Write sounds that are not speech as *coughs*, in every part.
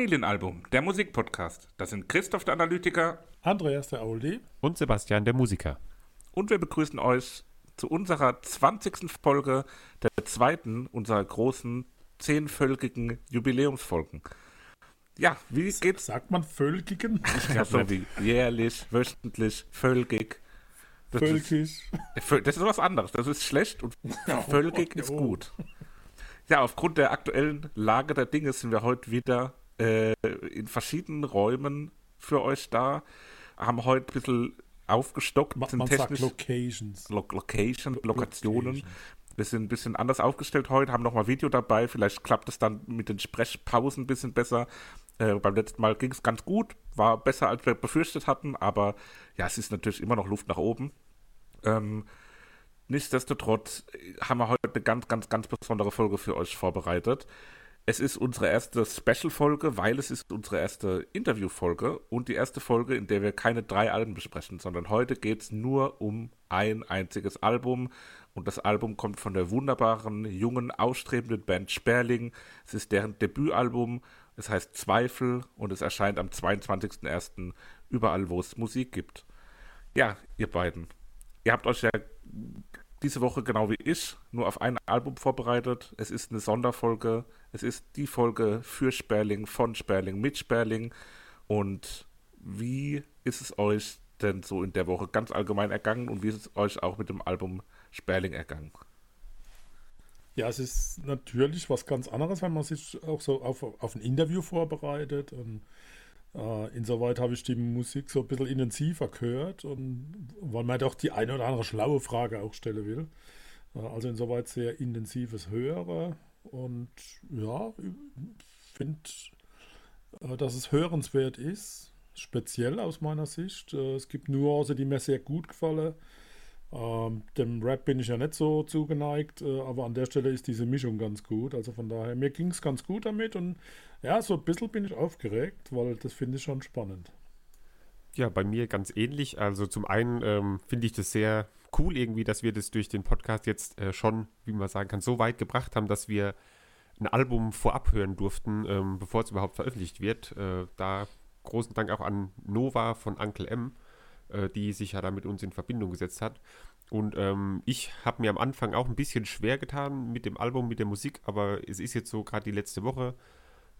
Familienalbum, der Musikpodcast. Das sind Christoph der Analytiker, Andreas der Auldi und Sebastian der Musiker. Und wir begrüßen euch zu unserer 20. Folge der zweiten unserer großen zehnvölkigen Jubiläumsfolgen. Ja, wie geht's? Sagt man völkigen? Ja, so wie jährlich, wöchentlich, völkig. Das Völkisch. Ist, das ist was anderes. Das ist schlecht und völkig ist gut. Ja, aufgrund der aktuellen Lage der Dinge sind wir heute wieder äh, in verschiedenen Räumen für euch da. Haben heute ein bisschen aufgestockt. Man, man sagt Locations. Lo Location, Lokationen. Locations. Wir sind ein bisschen anders aufgestellt heute, haben nochmal Video dabei. Vielleicht klappt es dann mit den Sprechpausen ein bisschen besser. Äh, beim letzten Mal ging es ganz gut, war besser als wir befürchtet hatten, aber ja, es ist natürlich immer noch Luft nach oben. Ähm, nichtsdestotrotz haben wir heute eine ganz, ganz, ganz besondere Folge für euch vorbereitet. Es ist unsere erste Special-Folge, weil es ist unsere erste Interview-Folge und die erste Folge, in der wir keine drei Alben besprechen, sondern heute geht es nur um ein einziges Album. Und das Album kommt von der wunderbaren, jungen, ausstrebenden Band Sperling. Es ist deren Debütalbum. Es heißt Zweifel und es erscheint am 22.01. überall, wo es Musik gibt. Ja, ihr beiden. Ihr habt euch ja diese Woche genau wie ich nur auf ein Album vorbereitet. Es ist eine Sonderfolge. Es ist die Folge für Sperling, von Sperling, mit Sperling. Und wie ist es euch denn so in der Woche ganz allgemein ergangen und wie ist es euch auch mit dem Album Sperling ergangen? Ja, es ist natürlich was ganz anderes, wenn man sich auch so auf, auf ein Interview vorbereitet. Und äh, insoweit habe ich die Musik so ein bisschen intensiver gehört und weil man doch die eine oder andere schlaue Frage auch stellen will. Äh, also insoweit sehr intensives Hören. Und ja, finde, äh, dass es hörenswert ist, speziell aus meiner Sicht. Äh, es gibt Nuancen, die mir sehr gut gefallen. Ähm, dem Rap bin ich ja nicht so zugeneigt, äh, aber an der Stelle ist diese Mischung ganz gut. Also von daher, mir ging es ganz gut damit und ja, so ein bisschen bin ich aufgeregt, weil das finde ich schon spannend. Ja, bei mir ganz ähnlich. Also zum einen ähm, finde ich das sehr cool irgendwie, dass wir das durch den Podcast jetzt äh, schon, wie man sagen kann, so weit gebracht haben, dass wir ein Album vorab hören durften, ähm, bevor es überhaupt veröffentlicht wird. Äh, da großen Dank auch an Nova von Uncle M, äh, die sich ja da mit uns in Verbindung gesetzt hat. Und ähm, ich habe mir am Anfang auch ein bisschen schwer getan mit dem Album, mit der Musik, aber es ist jetzt so gerade die letzte Woche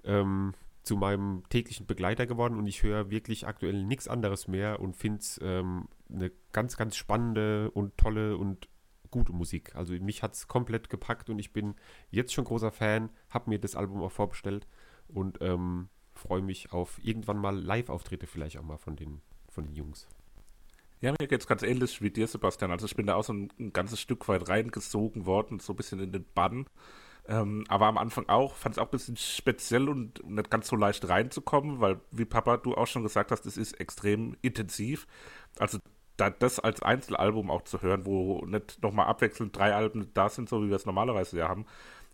ähm, zu meinem täglichen Begleiter geworden und ich höre wirklich aktuell nichts anderes mehr und finde es ähm, eine ganz, ganz spannende und tolle und gute Musik. Also mich hat es komplett gepackt und ich bin jetzt schon großer Fan, habe mir das Album auch vorbestellt und ähm, freue mich auf irgendwann mal Live-Auftritte vielleicht auch mal von den, von den Jungs. Ja, mir geht es ganz ähnlich wie dir, Sebastian. Also ich bin da auch so ein, ein ganzes Stück weit reingesogen worden, so ein bisschen in den Bann. Ähm, aber am Anfang auch, fand es auch ein bisschen speziell und nicht ganz so leicht reinzukommen, weil, wie Papa, du auch schon gesagt hast, es ist extrem intensiv. Also da, das als Einzelalbum auch zu hören, wo nicht nochmal abwechselnd drei Alben da sind, so wie wir es normalerweise ja haben,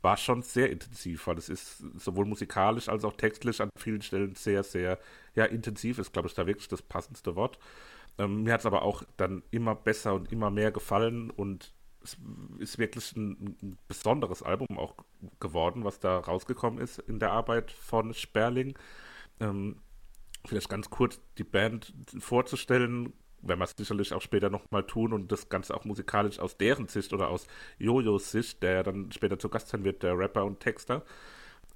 war schon sehr intensiv, weil es ist sowohl musikalisch als auch textlich an vielen Stellen sehr, sehr ja, intensiv ist, glaube ich, da wirklich das passendste Wort. Ähm, mir hat es aber auch dann immer besser und immer mehr gefallen und es ist wirklich ein, ein, besonderes Album auch geworden, was da rausgekommen ist in der Arbeit von Sperling. Ähm, vielleicht ganz kurz die Band vorzustellen, werden wir sicherlich auch später nochmal tun und das Ganze auch musikalisch aus deren Sicht oder aus Jojos Sicht, der ja dann später zu Gast sein wird, der Rapper und Texter.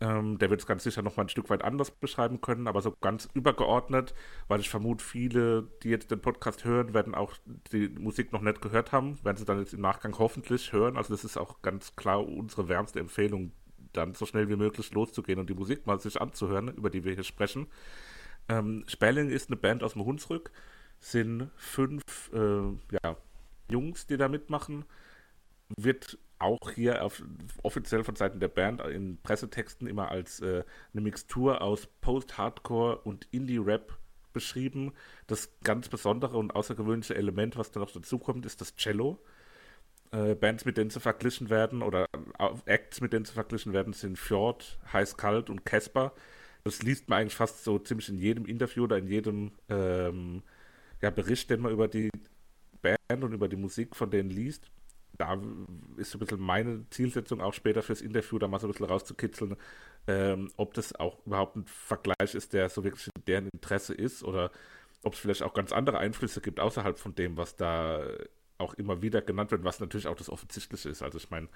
Ähm, der wird es ganz sicher nochmal ein Stück weit anders beschreiben können, aber so ganz übergeordnet, weil ich vermute, viele, die jetzt den Podcast hören, werden auch die Musik noch nicht gehört haben, werden sie dann jetzt im Nachgang hoffentlich hören. Also das ist auch ganz klar unsere wärmste Empfehlung, dann so schnell wie möglich loszugehen und die Musik mal sich anzuhören, über die wir hier sprechen. Ähm, Sperling ist eine Band aus dem Hunsrück, sind fünf äh, ja, Jungs, die da mitmachen. Wird auch hier auf, offiziell von Seiten der Band in Pressetexten immer als äh, eine Mixtur aus Post-Hardcore und Indie-Rap beschrieben. Das ganz besondere und außergewöhnliche Element, was da noch dazukommt, ist das Cello. Äh, Bands, mit denen sie verglichen werden, oder Acts, mit denen sie verglichen werden, sind Fjord, Heiß Kalt und Casper. Das liest man eigentlich fast so ziemlich in jedem Interview oder in jedem ähm, ja, Bericht, den man über die Band und über die Musik von denen liest. Da ist so ein bisschen meine Zielsetzung auch später fürs Interview, da mal so ein bisschen rauszukitzeln, ähm, ob das auch überhaupt ein Vergleich ist, der so wirklich in deren Interesse ist oder ob es vielleicht auch ganz andere Einflüsse gibt außerhalb von dem, was da auch immer wieder genannt wird, was natürlich auch das Offensichtliche ist. Also ich meine,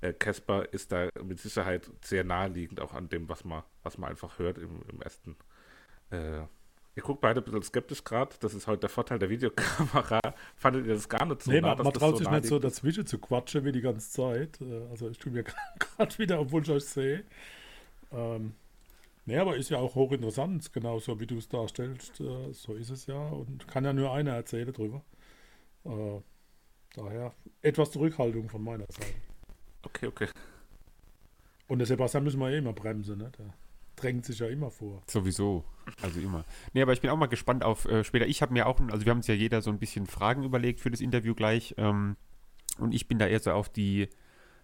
äh, Casper äh, ist da mit Sicherheit sehr naheliegend auch an dem, was man, was man einfach hört im, im ersten äh, Ihr guckt beide ein bisschen skeptisch gerade. Das ist heute der Vorteil der Videokamera. *laughs* Fandet ihr das gar nicht so? Nee, nah, man, man traut so sich nicht so dazwischen zu quatschen wie die ganze Zeit. Äh, also ich tue mir *laughs* gerade wieder, obwohl ich euch sehe. Ähm, nee, aber ist ja auch hochinteressant, genauso wie du es darstellst. Äh, so ist es ja. Und kann ja nur einer erzählen drüber. Äh, daher etwas Zurückhaltung von meiner Seite. Okay, okay. Und der Sebastian müssen wir eh immer bremsen, ne? Der drängt sich ja immer vor. Sowieso. Also immer. Nee, aber ich bin auch mal gespannt auf äh, später. Ich habe mir auch, also wir haben uns ja jeder so ein bisschen Fragen überlegt für das Interview gleich. Ähm, und ich bin da eher so auf die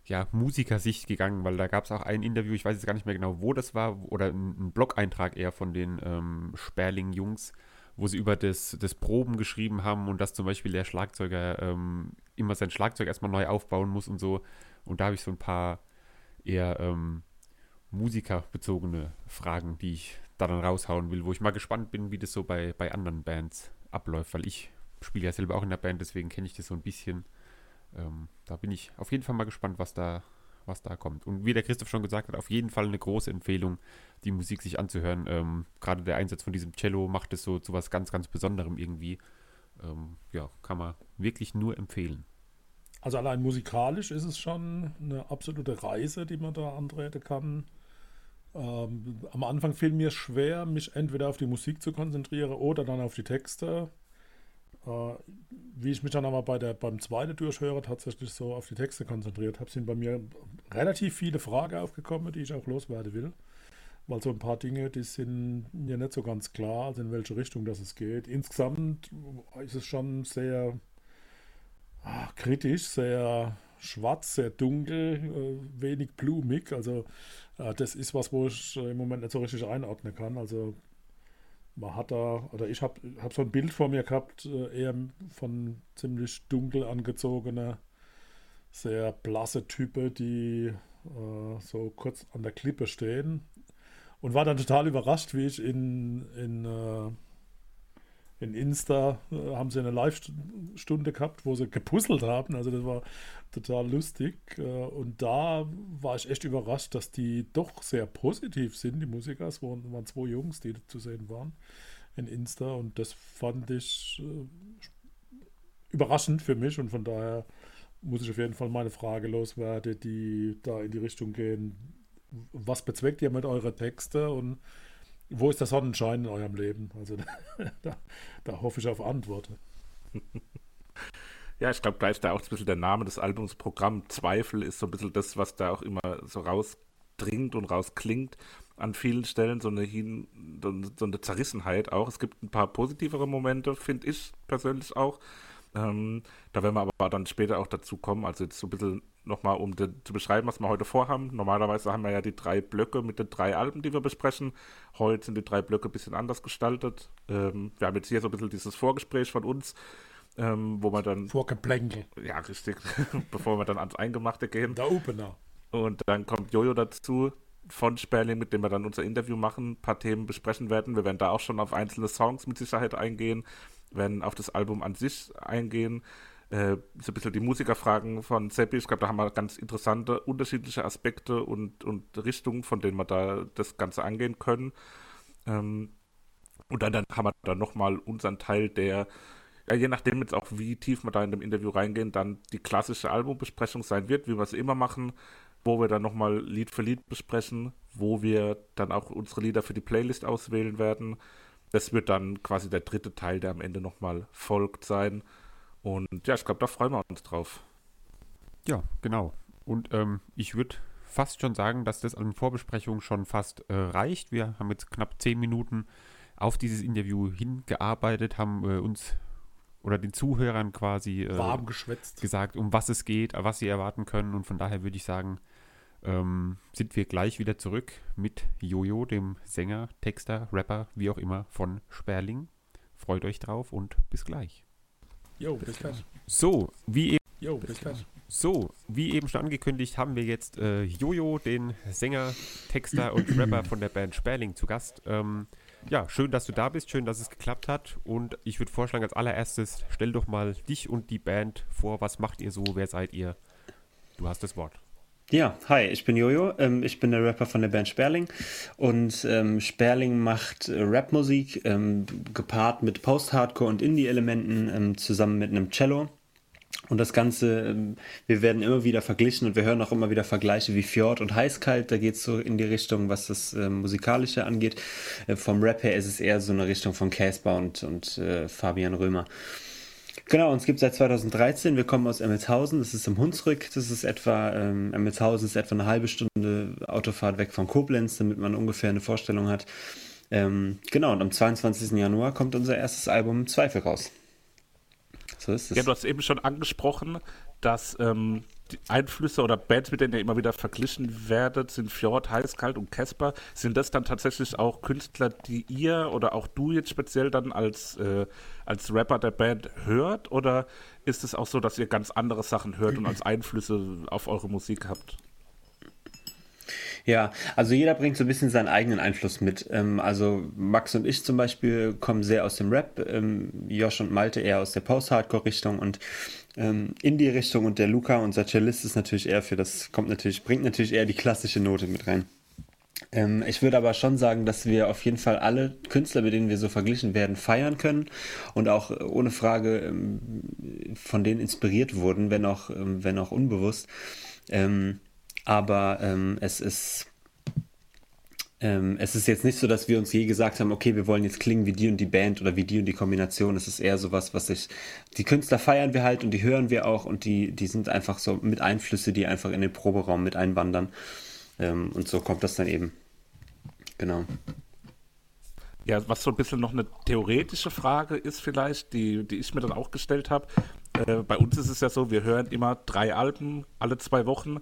ja, Musikersicht gegangen, weil da gab es auch ein Interview, ich weiß jetzt gar nicht mehr genau, wo das war, oder ein, ein Blog-Eintrag eher von den ähm, Sperling-Jungs, wo sie über das, das Proben geschrieben haben und dass zum Beispiel der Schlagzeuger ähm, immer sein Schlagzeug erstmal neu aufbauen muss und so. Und da habe ich so ein paar eher ähm, musikerbezogene Fragen, die ich da dann raushauen will, wo ich mal gespannt bin, wie das so bei, bei anderen Bands abläuft, weil ich spiele ja selber auch in der Band, deswegen kenne ich das so ein bisschen. Ähm, da bin ich auf jeden Fall mal gespannt, was da, was da kommt. Und wie der Christoph schon gesagt hat, auf jeden Fall eine große Empfehlung, die Musik sich anzuhören. Ähm, Gerade der Einsatz von diesem Cello macht es so zu was ganz, ganz Besonderem irgendwie. Ähm, ja, kann man wirklich nur empfehlen. Also allein musikalisch ist es schon eine absolute Reise, die man da antreten kann. Ähm, am Anfang fiel mir schwer, mich entweder auf die Musik zu konzentrieren oder dann auf die Texte. Äh, wie ich mich dann aber bei der, beim zweiten Durchhören tatsächlich so auf die Texte konzentriert habe, sind bei mir relativ viele Fragen aufgekommen, die ich auch loswerden will. Weil so ein paar Dinge, die sind mir nicht so ganz klar, also in welche Richtung das es geht. Insgesamt ist es schon sehr ach, kritisch, sehr schwarz, sehr dunkel, äh, wenig blumig. Also äh, das ist was, wo ich im Moment nicht so richtig einordnen kann. Also man hat da, oder ich habe hab so ein Bild vor mir gehabt, äh, eher von ziemlich dunkel angezogener, sehr blasse Typen, die äh, so kurz an der Klippe stehen. Und war dann total überrascht, wie ich in, in äh, in Insta äh, haben sie eine Live-Stunde gehabt, wo sie gepuzzelt haben. Also das war total lustig. Äh, und da war ich echt überrascht, dass die doch sehr positiv sind, die Musiker. Es waren, waren zwei Jungs, die zu sehen waren in Insta. Und das fand ich äh, überraschend für mich. Und von daher muss ich auf jeden Fall meine Frage loswerden, die da in die Richtung gehen. Was bezweckt ihr mit euren Texten und wo ist der Sonnenschein in eurem Leben? Also *laughs* da, da hoffe ich auf Antworten. *laughs* Ja, ich glaube, ist da auch ein bisschen der Name des Albums Programm Zweifel ist so ein bisschen das, was da auch immer so rausdringt und rausklingt an vielen Stellen, so eine, so eine Zerrissenheit auch. Es gibt ein paar positivere Momente, finde ich persönlich auch. Ähm, da werden wir aber dann später auch dazu kommen. Also jetzt so ein bisschen nochmal, um zu beschreiben, was wir heute vorhaben. Normalerweise haben wir ja die drei Blöcke mit den drei Alben, die wir besprechen. Heute sind die drei Blöcke ein bisschen anders gestaltet. Ähm, wir haben jetzt hier so ein bisschen dieses Vorgespräch von uns, ähm, wo wir dann. Vorgeplänkel. Ja, richtig. *laughs* bevor wir dann ans Eingemachte gehen. Der Opener. Und dann kommt Jojo dazu von Sperling, mit dem wir dann unser Interview machen, ein paar Themen besprechen werden. Wir werden da auch schon auf einzelne Songs mit Sicherheit eingehen werden auf das Album an sich eingehen. Äh, so ein bisschen die Musikerfragen von Seppi. Ich glaube, da haben wir ganz interessante, unterschiedliche Aspekte und, und Richtungen, von denen wir da das Ganze angehen können. Ähm, und dann, dann haben wir da nochmal unseren Teil, der, ja, je nachdem jetzt auch, wie tief wir da in dem Interview reingehen, dann die klassische Albumbesprechung sein wird, wie wir es immer machen, wo wir dann nochmal Lied für Lied besprechen, wo wir dann auch unsere Lieder für die Playlist auswählen werden das wird dann quasi der dritte Teil, der am Ende nochmal folgt sein. Und ja, ich glaube, da freuen wir uns drauf. Ja, genau. Und ähm, ich würde fast schon sagen, dass das an Vorbesprechungen schon fast äh, reicht. Wir haben jetzt knapp zehn Minuten auf dieses Interview hingearbeitet, haben äh, uns oder den Zuhörern quasi äh, warm geschwätzt gesagt, um was es geht, was sie erwarten können. Und von daher würde ich sagen, ähm, sind wir gleich wieder zurück mit Jojo, dem Sänger, Texter, Rapper, wie auch immer von Sperling. Freut euch drauf und bis gleich. Jo, bis gleich. So, wie Jo, bis gleich. So, wie eben schon angekündigt, haben wir jetzt äh, Jojo, den Sänger, Texter und *clears throat* Rapper von der Band Sperling zu Gast. Ähm, ja, schön, dass du da bist, schön, dass es geklappt hat. Und ich würde vorschlagen, als allererstes, stell doch mal dich und die Band vor. Was macht ihr so? Wer seid ihr? Du hast das Wort. Ja, hi, ich bin Jojo. Ähm, ich bin der Rapper von der Band Sperling. Und ähm, Sperling macht Rapmusik, ähm, gepaart mit Post-Hardcore und Indie-Elementen, ähm, zusammen mit einem Cello. Und das Ganze, ähm, wir werden immer wieder verglichen und wir hören auch immer wieder Vergleiche wie Fjord und Heißkalt. Da geht es so in die Richtung, was das äh, Musikalische angeht. Äh, vom Rap her ist es eher so eine Richtung von Casper und, und äh, Fabian Römer. Genau, uns gibt es seit 2013. Wir kommen aus Emmelshausen, das ist im Hunsrück. Das ist etwa, ähm, Emmelshausen ist etwa eine halbe Stunde Autofahrt weg von Koblenz, damit man ungefähr eine Vorstellung hat. Ähm, genau, und am 22. Januar kommt unser erstes Album Zweifel raus. So ist es. Ja, du hast eben schon angesprochen, dass ähm, Einflüsse oder Bands, mit denen ihr immer wieder verglichen werdet, sind Fjord, Heißkalt und Casper. Sind das dann tatsächlich auch Künstler, die ihr oder auch du jetzt speziell dann als, äh, als Rapper der Band hört? Oder ist es auch so, dass ihr ganz andere Sachen hört und als Einflüsse auf eure Musik habt? Ja, also jeder bringt so ein bisschen seinen eigenen Einfluss mit. Ähm, also Max und ich zum Beispiel kommen sehr aus dem Rap, ähm, Josh und Malte eher aus der Post-Hardcore-Richtung und ähm, in die Richtung und der Luca, unser Cellist, ist natürlich eher für das, kommt natürlich, bringt natürlich eher die klassische Note mit rein. Ähm, ich würde aber schon sagen, dass wir auf jeden Fall alle Künstler, mit denen wir so verglichen werden, feiern können und auch ohne Frage ähm, von denen inspiriert wurden, wenn auch, ähm, wenn auch unbewusst. Ähm, aber ähm, es ist ähm, es ist jetzt nicht so, dass wir uns je gesagt haben, okay, wir wollen jetzt klingen wie die und die Band oder wie die und die Kombination. Es ist eher sowas, was ich, die Künstler feiern wir halt und die hören wir auch und die, die sind einfach so mit Einflüsse, die einfach in den Proberaum mit einwandern. Ähm, und so kommt das dann eben. Genau. Ja, was so ein bisschen noch eine theoretische Frage ist vielleicht, die, die ich mir dann auch gestellt habe. Äh, bei uns ist es ja so, wir hören immer drei Alben alle zwei Wochen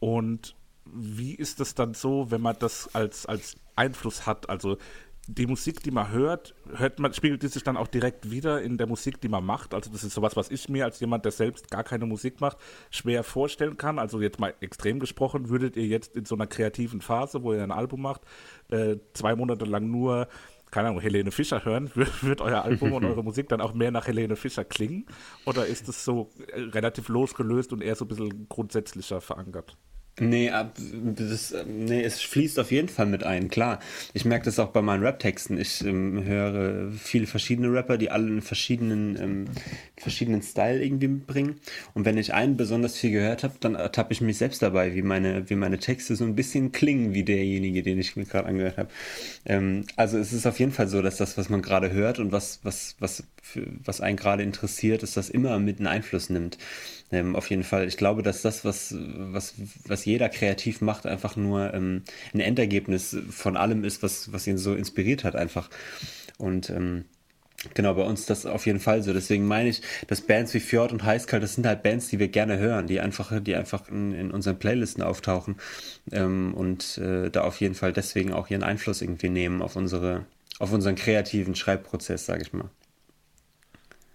und wie ist es dann so, wenn man das als, als Einfluss hat? Also die Musik, die man hört, hört man, spiegelt die sich dann auch direkt wieder in der Musik, die man macht. Also das ist sowas, was ich mir als jemand, der selbst gar keine Musik macht, schwer vorstellen kann. Also jetzt mal extrem gesprochen, würdet ihr jetzt in so einer kreativen Phase, wo ihr ein Album macht, äh, zwei Monate lang nur keine Ahnung, Helene Fischer hören, *laughs* wird euer Album und eure Musik dann auch mehr nach Helene Fischer klingen? Oder ist es so äh, relativ losgelöst und eher so ein bisschen grundsätzlicher verankert? Nee, das, nee, es fließt auf jeden Fall mit ein, klar. Ich merke das auch bei meinen Rap-Texten. Ich ähm, höre viele verschiedene Rapper, die alle einen verschiedenen, ähm, verschiedenen Style irgendwie mitbringen. Und wenn ich einen besonders viel gehört habe, dann ertappe ich mich selbst dabei, wie meine, wie meine Texte so ein bisschen klingen wie derjenige, den ich mir gerade angehört habe. Ähm, also es ist auf jeden Fall so, dass das, was man gerade hört und was, was, was, was einen gerade interessiert, dass das immer mit einen Einfluss nimmt. Ähm, auf jeden Fall. Ich glaube, dass das, was, was, was jeder kreativ macht, einfach nur ähm, ein Endergebnis von allem ist, was, was ihn so inspiriert hat, einfach. Und ähm, Genau, bei uns das auf jeden Fall so. Deswegen meine ich, dass Bands wie Fjord und Heißkalt, das sind halt Bands, die wir gerne hören, die einfach, die einfach in, in unseren Playlisten auftauchen ähm, und äh, da auf jeden Fall deswegen auch ihren Einfluss irgendwie nehmen auf unsere, auf unseren kreativen Schreibprozess, sage ich mal.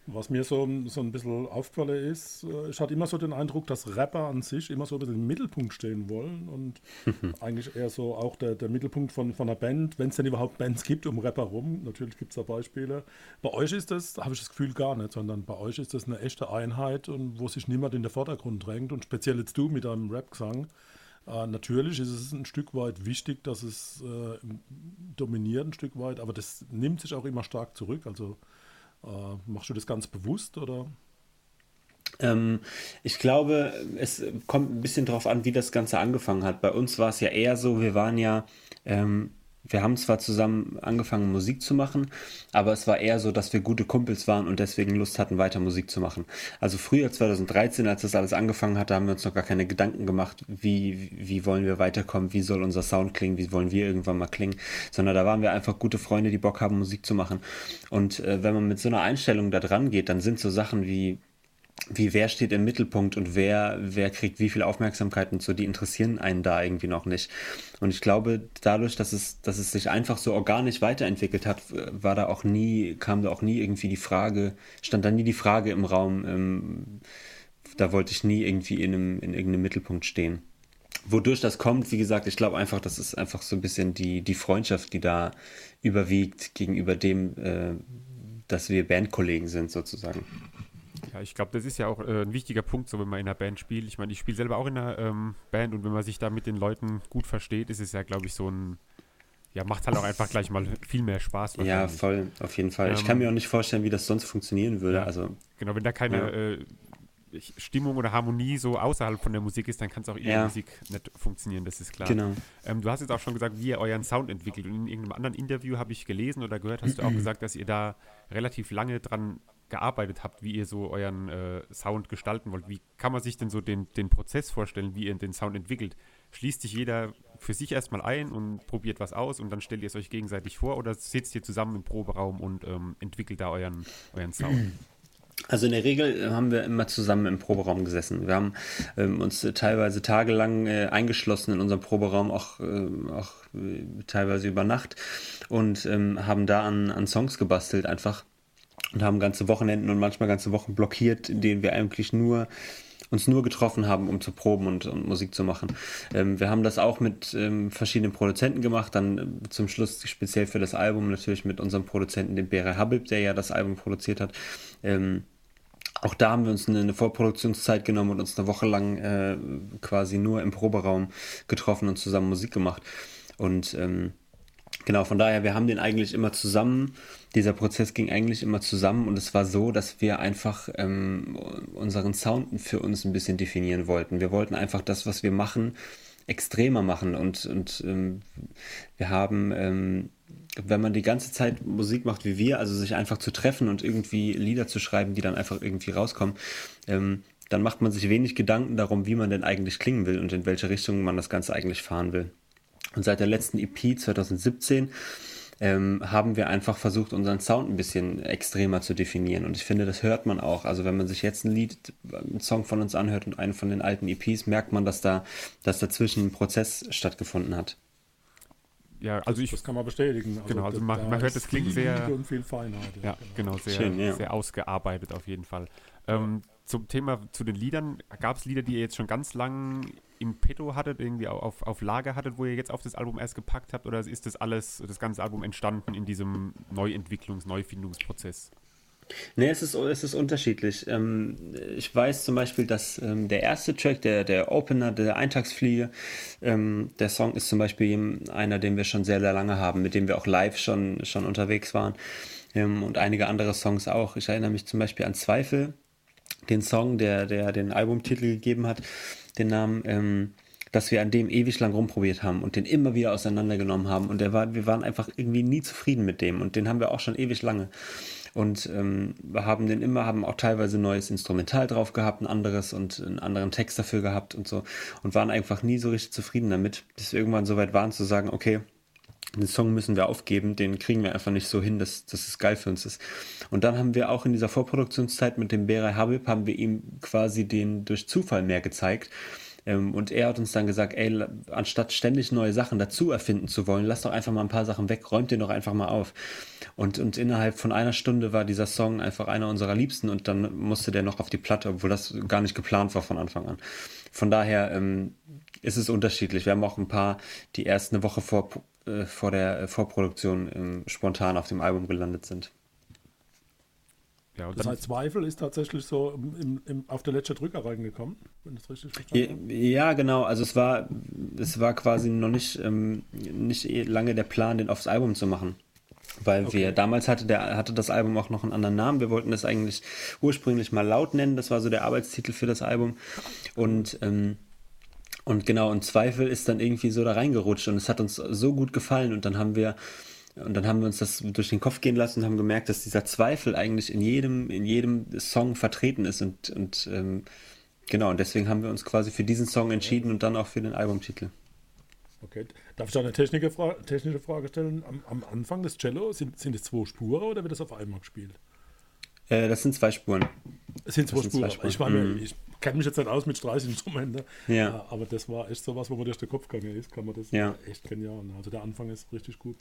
Was mir so, so ein bisschen aufgefallen ist, äh, ich hatte immer so den Eindruck, dass Rapper an sich immer so ein bisschen im Mittelpunkt stehen wollen und *laughs* eigentlich eher so auch der, der Mittelpunkt von, von einer Band, wenn es denn überhaupt Bands gibt um Rapper rum. Natürlich gibt es da Beispiele. Bei euch ist das, habe ich das Gefühl, gar nicht, sondern bei euch ist das eine echte Einheit und wo sich niemand in den Vordergrund drängt und speziell jetzt du mit deinem Rap-Gesang. Äh, natürlich ist es ein Stück weit wichtig, dass es äh, dominiert ein Stück weit, aber das nimmt sich auch immer stark zurück. Also äh, machst du das ganz bewusst oder? Ähm, ich glaube, es kommt ein bisschen darauf an, wie das Ganze angefangen hat. Bei uns war es ja eher so, wir waren ja ähm, wir haben zwar zusammen angefangen, Musik zu machen, aber es war eher so, dass wir gute Kumpels waren und deswegen Lust hatten, weiter Musik zu machen. Also früher, 2013, als das alles angefangen hatte, haben wir uns noch gar keine Gedanken gemacht, wie, wie wollen wir weiterkommen, wie soll unser Sound klingen, wie wollen wir irgendwann mal klingen, sondern da waren wir einfach gute Freunde, die Bock haben, Musik zu machen. Und äh, wenn man mit so einer Einstellung da dran geht, dann sind so Sachen wie wie wer steht im Mittelpunkt und wer, wer kriegt wie viel Aufmerksamkeit und so, die interessieren einen da irgendwie noch nicht. Und ich glaube, dadurch, dass es, dass es sich einfach so organisch weiterentwickelt hat, war da auch nie, kam da auch nie irgendwie die Frage, stand da nie die Frage im Raum, ähm, da wollte ich nie irgendwie in, einem, in irgendeinem Mittelpunkt stehen. Wodurch das kommt, wie gesagt, ich glaube einfach, das ist einfach so ein bisschen die, die Freundschaft, die da überwiegt gegenüber dem, äh, dass wir Bandkollegen sind, sozusagen. Ja, ich glaube, das ist ja auch äh, ein wichtiger Punkt, so wenn man in einer Band spielt. Ich meine, ich spiele selber auch in einer ähm, Band und wenn man sich da mit den Leuten gut versteht, ist es ja, glaube ich, so ein, ja, macht halt auch einfach gleich mal viel mehr Spaß. Ja, voll, auf jeden Fall. Ähm, ich kann mir auch nicht vorstellen, wie das sonst funktionieren würde. Ja, also, genau, wenn da keine ja. äh, Stimmung oder Harmonie so außerhalb von der musik ist, dann kann es auch in ja. der Musik nicht funktionieren, das ist klar. Genau. Ähm, du hast jetzt auch schon gesagt, wie ihr euren Sound entwickelt. Und in irgendeinem anderen Interview habe ich gelesen oder gehört, hast du auch *clears throat* gesagt, dass ihr da relativ lange dran gearbeitet habt, wie ihr so euren äh, Sound gestalten wollt. Wie kann man sich denn so den, den Prozess vorstellen, wie ihr den Sound entwickelt? Schließt sich jeder für sich erstmal ein und probiert was aus und dann stellt ihr es euch gegenseitig vor oder sitzt ihr zusammen im Proberaum und ähm, entwickelt da euren, euren Sound? Also in der Regel haben wir immer zusammen im Proberaum gesessen. Wir haben ähm, uns teilweise tagelang äh, eingeschlossen in unserem Proberaum, auch, äh, auch äh, teilweise über Nacht und ähm, haben da an, an Songs gebastelt einfach und haben ganze Wochenenden und manchmal ganze Wochen blockiert, in denen wir eigentlich nur uns nur getroffen haben, um zu proben und, und Musik zu machen. Ähm, wir haben das auch mit ähm, verschiedenen Produzenten gemacht, dann äh, zum Schluss speziell für das Album natürlich mit unserem Produzenten, dem Bere Habib, der ja das Album produziert hat. Ähm, auch da haben wir uns eine, eine, Vorproduktionszeit genommen und uns eine Woche lang äh, quasi nur im Proberaum getroffen und zusammen Musik gemacht. Und ähm, Genau, von daher, wir haben den eigentlich immer zusammen, dieser Prozess ging eigentlich immer zusammen und es war so, dass wir einfach ähm, unseren Sound für uns ein bisschen definieren wollten. Wir wollten einfach das, was wir machen, extremer machen und, und ähm, wir haben, ähm, wenn man die ganze Zeit Musik macht wie wir, also sich einfach zu treffen und irgendwie Lieder zu schreiben, die dann einfach irgendwie rauskommen, ähm, dann macht man sich wenig Gedanken darum, wie man denn eigentlich klingen will und in welche Richtung man das Ganze eigentlich fahren will. Und seit der letzten EP 2017 ähm, haben wir einfach versucht, unseren Sound ein bisschen extremer zu definieren. Und ich finde, das hört man auch. Also wenn man sich jetzt ein Lied, einen Song von uns anhört und einen von den alten EPs, merkt man, dass da, dass dazwischen ein Prozess stattgefunden hat. Ja, also ich. Das kann man bestätigen. Also genau, also man, man hört, es klingt sehr. Und viel Feinheit. Ja, genau, genau sehr, Schön, ja. sehr ausgearbeitet auf jeden Fall. Ähm, zum Thema zu den Liedern, gab es Lieder, die ihr jetzt schon ganz lang im Petto hattet, irgendwie auf, auf Lager hattet, wo ihr jetzt auf das Album erst gepackt habt? Oder ist das alles, das ganze Album entstanden in diesem Neuentwicklungs-, Neufindungsprozess? Nee, es ist, es ist unterschiedlich. Ähm, ich weiß zum Beispiel, dass ähm, der erste Track, der, der Opener der Eintagsfliege, ähm, der Song ist zum Beispiel einer, den wir schon sehr, sehr lange haben, mit dem wir auch live schon, schon unterwegs waren. und einige andere Songs auch. Ich erinnere mich zum Beispiel an Zweifel, den Song, der, der den Albumtitel gegeben hat den Namen, ähm, dass wir an dem ewig lang rumprobiert haben und den immer wieder auseinandergenommen haben. Und der war, wir waren einfach irgendwie nie zufrieden mit dem. Und den haben wir auch schon ewig lange. Und ähm, haben den immer, haben auch teilweise neues Instrumental drauf gehabt, ein anderes und einen anderen Text dafür gehabt und so. Und waren einfach nie so richtig zufrieden damit, bis wir irgendwann so weit waren zu sagen, okay, den Song müssen wir aufgeben, den kriegen wir einfach nicht so hin, dass, dass es geil für uns ist. Und dann haben wir auch in dieser Vorproduktionszeit mit dem Beray Habib, haben wir ihm quasi den durch Zufall mehr gezeigt. Ähm, und er hat uns dann gesagt, ey, anstatt ständig neue Sachen dazu erfinden zu wollen, lass doch einfach mal ein paar Sachen weg, räumt den doch einfach mal auf. Und, und innerhalb von einer Stunde war dieser Song einfach einer unserer Liebsten und dann musste der noch auf die Platte, obwohl das gar nicht geplant war von Anfang an. Von daher ähm, ist es unterschiedlich. Wir haben auch ein paar, die erst eine Woche vor äh, vor der äh, Vorproduktion ähm, spontan auf dem Album gelandet sind. Ja, das heißt, Zweifel ist tatsächlich so im, im, auf der letzten Drücker reingekommen, wenn das richtig verstanden habe. Ja, genau. Also es war, es war quasi noch nicht, ähm, nicht eh lange der Plan, den aufs Album zu machen. Weil okay. wir damals hatte der hatte das Album auch noch einen anderen Namen. Wir wollten das eigentlich ursprünglich mal laut nennen. Das war so der Arbeitstitel für das Album. Und ähm, und genau, und Zweifel ist dann irgendwie so da reingerutscht und es hat uns so gut gefallen und dann haben wir und dann haben wir uns das durch den Kopf gehen lassen und haben gemerkt, dass dieser Zweifel eigentlich in jedem, in jedem Song vertreten ist und, und ähm, genau, und deswegen haben wir uns quasi für diesen Song entschieden und dann auch für den Albumtitel. Okay. Darf ich da eine technische, Fra technische Frage stellen? Am, am, Anfang des Cello, sind, sind es zwei Spuren oder wird das auf einmal gespielt? Äh, das sind zwei Spuren. Es sind zwei, Spuren. zwei Spuren. Ich meine, mhm. ich kenne mich jetzt nicht aus mit Streichinstrumenten. Ja. Aber das war echt so was, wo man durch den Kopf gegangen ist. Kann man das ja. echt genial. Also der Anfang ist richtig gut.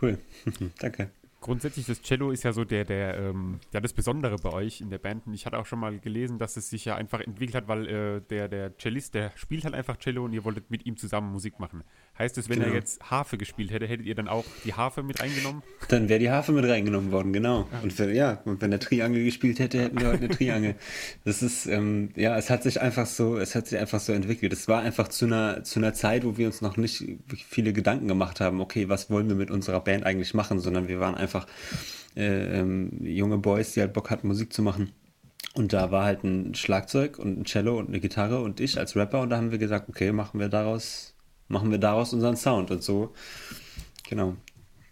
Cool. *laughs* Danke. Grundsätzlich, das Cello ist ja so der, der, ähm, ja, das Besondere bei euch in der Band. Und ich hatte auch schon mal gelesen, dass es sich ja einfach entwickelt hat, weil äh, der, der Cellist, der spielt halt einfach Cello und ihr wolltet mit ihm zusammen Musik machen. Heißt es, wenn Genau. er jetzt Harfe gespielt hätte, hättet ihr dann auch die Harfe mit eingenommen? Dann wäre die Harfe mit reingenommen worden, genau. Und wenn, ja, und wenn er Triangel gespielt hätte, hätten wir heute eine Triangel. Das ist, ähm, ja, es hat sich einfach so, es hat sich einfach so entwickelt. Es war einfach zu einer, zu einer Zeit, wo wir uns noch nicht viele Gedanken gemacht haben, okay, was wollen wir mit unserer Band eigentlich machen, sondern wir waren einfach äh, ähm, junge Boys, die halt Bock hatten, Musik zu machen. Und da war halt ein Schlagzeug und ein Cello und eine Gitarre und ich als Rapper und da haben wir gesagt, okay, machen wir daraus, machen wir daraus unseren Sound und so, genau,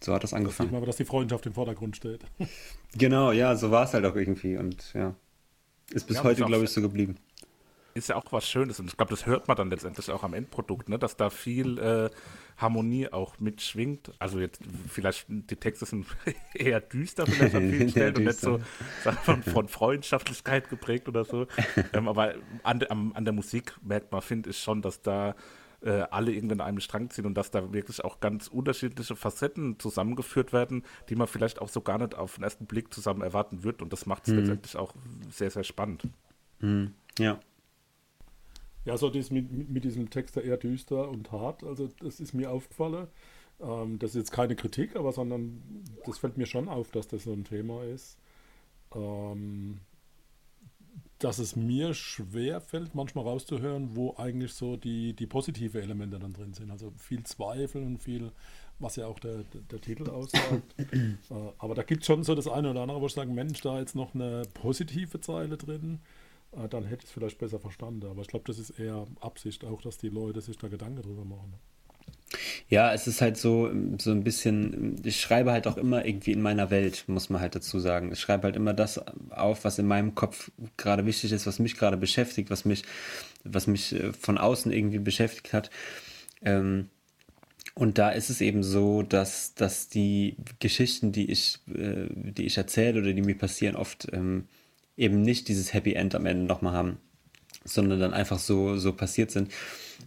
so hat das angefangen. man, aber, dass die Freundschaft im Vordergrund steht. *laughs* Genau, ja, so war es halt auch irgendwie und ja, ist bis Ja, heute, glaube ich, so geblieben. ist ja auch was Schönes und ich glaube, das hört man dann letztendlich auch am Endprodukt, ne? dass da viel äh, Harmonie auch mitschwingt. Also jetzt vielleicht, die Texte sind *laughs* eher düster vielleicht *laughs* an vielen Stellen und nicht so von, von Freundschaftlichkeit geprägt oder so. ähm, aber an, der- am, an der Musik merkt man, finde ich schon, dass da äh, alle irgendwie an einem Strang ziehen und dass da wirklich auch ganz unterschiedliche Facetten zusammengeführt werden, die man vielleicht auch so gar nicht auf den ersten Blick zusammen erwarten wird. Und das macht es letztendlich auch sehr, sehr spannend. Ja, Ja, so das mit, mit, diesem Text der eher düster und hart, also das ist mir aufgefallen. Ähm, das ist jetzt keine Kritik, aber sondern das fällt mir schon auf, dass das so ein Thema ist. Ähm, dass es mir schwer fällt, manchmal rauszuhören, wo eigentlich so die, die positive Elemente dann drin sind. Also viel Zweifel und viel, was ja auch der, der, Titel aussagt. *coughs* äh, aber da gibt es schon so das eine oder andere, wo ich sage, Mensch, da jetzt noch eine positive Zeile drin, äh, dann hätte ich es vielleicht besser verstanden. Aber ich glaube, das ist eher Absicht auch, dass die Leute sich da Gedanken drüber machen. Ja, es ist halt so, so ein bisschen, ich schreibe halt auch immer irgendwie in meiner Welt, muss man halt dazu sagen. Ich schreibe halt immer das auf, was in meinem Kopf gerade wichtig ist, was mich gerade beschäftigt, was mich, was mich äh, von außen irgendwie beschäftigt hat. Ähm, und da ist es eben so, dass, dass die Geschichten, die ich, äh, die ich erzähle oder die mir passieren, oft ähm, eben nicht dieses Happy End am Ende nochmal haben, sondern dann einfach so, so passiert sind.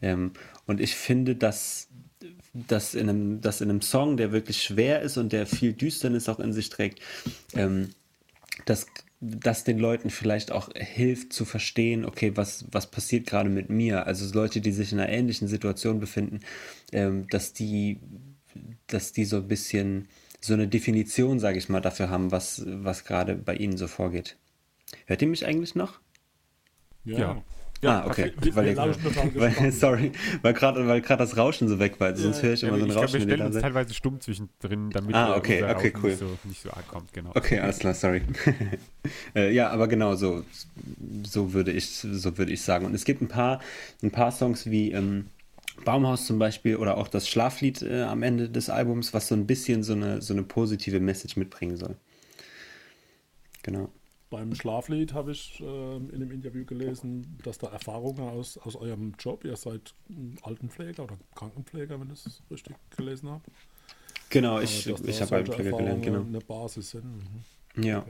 Ähm, und ich finde, dass, dass, in einem, dass in einem Song, der wirklich schwer ist und der viel Düsternis auch in sich trägt, ähm, dass das den Leuten vielleicht auch hilft zu verstehen, okay, was, was passiert gerade mit mir? Also Leute, die sich in einer ähnlichen Situation befinden, ähm, dass die, dass die so ein bisschen so eine Definition, sage ich mal, dafür haben, was, was gerade bei ihnen so vorgeht. Hört ihr mich eigentlich noch? Ja. Ja, ah, okay. wir- weil wir *laughs* weil, gespannt. sorry, weil gerade weil gerade das Rauschen so weg war. Sonst höre ich Ja, immer so aber ein ich Rauschen, wir wenn ihr stellen uns teilweise stumm zwischendrin, damit Ah, okay, okay, cool. nicht, so, nicht so arg kommt. Genau. Okay, alles klar, sorry. *laughs* äh, ja, aber genau so, so würde ich, so würde ich sagen. Und es gibt ein paar, ein paar Songs wie ähm, Baumhaus zum Beispiel oder auch das Schlaflied äh, am Ende des Albums, was so ein bisschen so eine, so eine positive Message mitbringen soll. Genau. Beim Schlaflied habe ich ähm, in dem Interview gelesen, dass da Erfahrungen aus, aus eurem Job, ihr seid Altenpfleger oder Krankenpfleger, wenn ich es richtig gelesen habe. Genau, ich, da ich habe Altenpfleger gelernt, genau. Eine Basis sind. Mhm. Ja.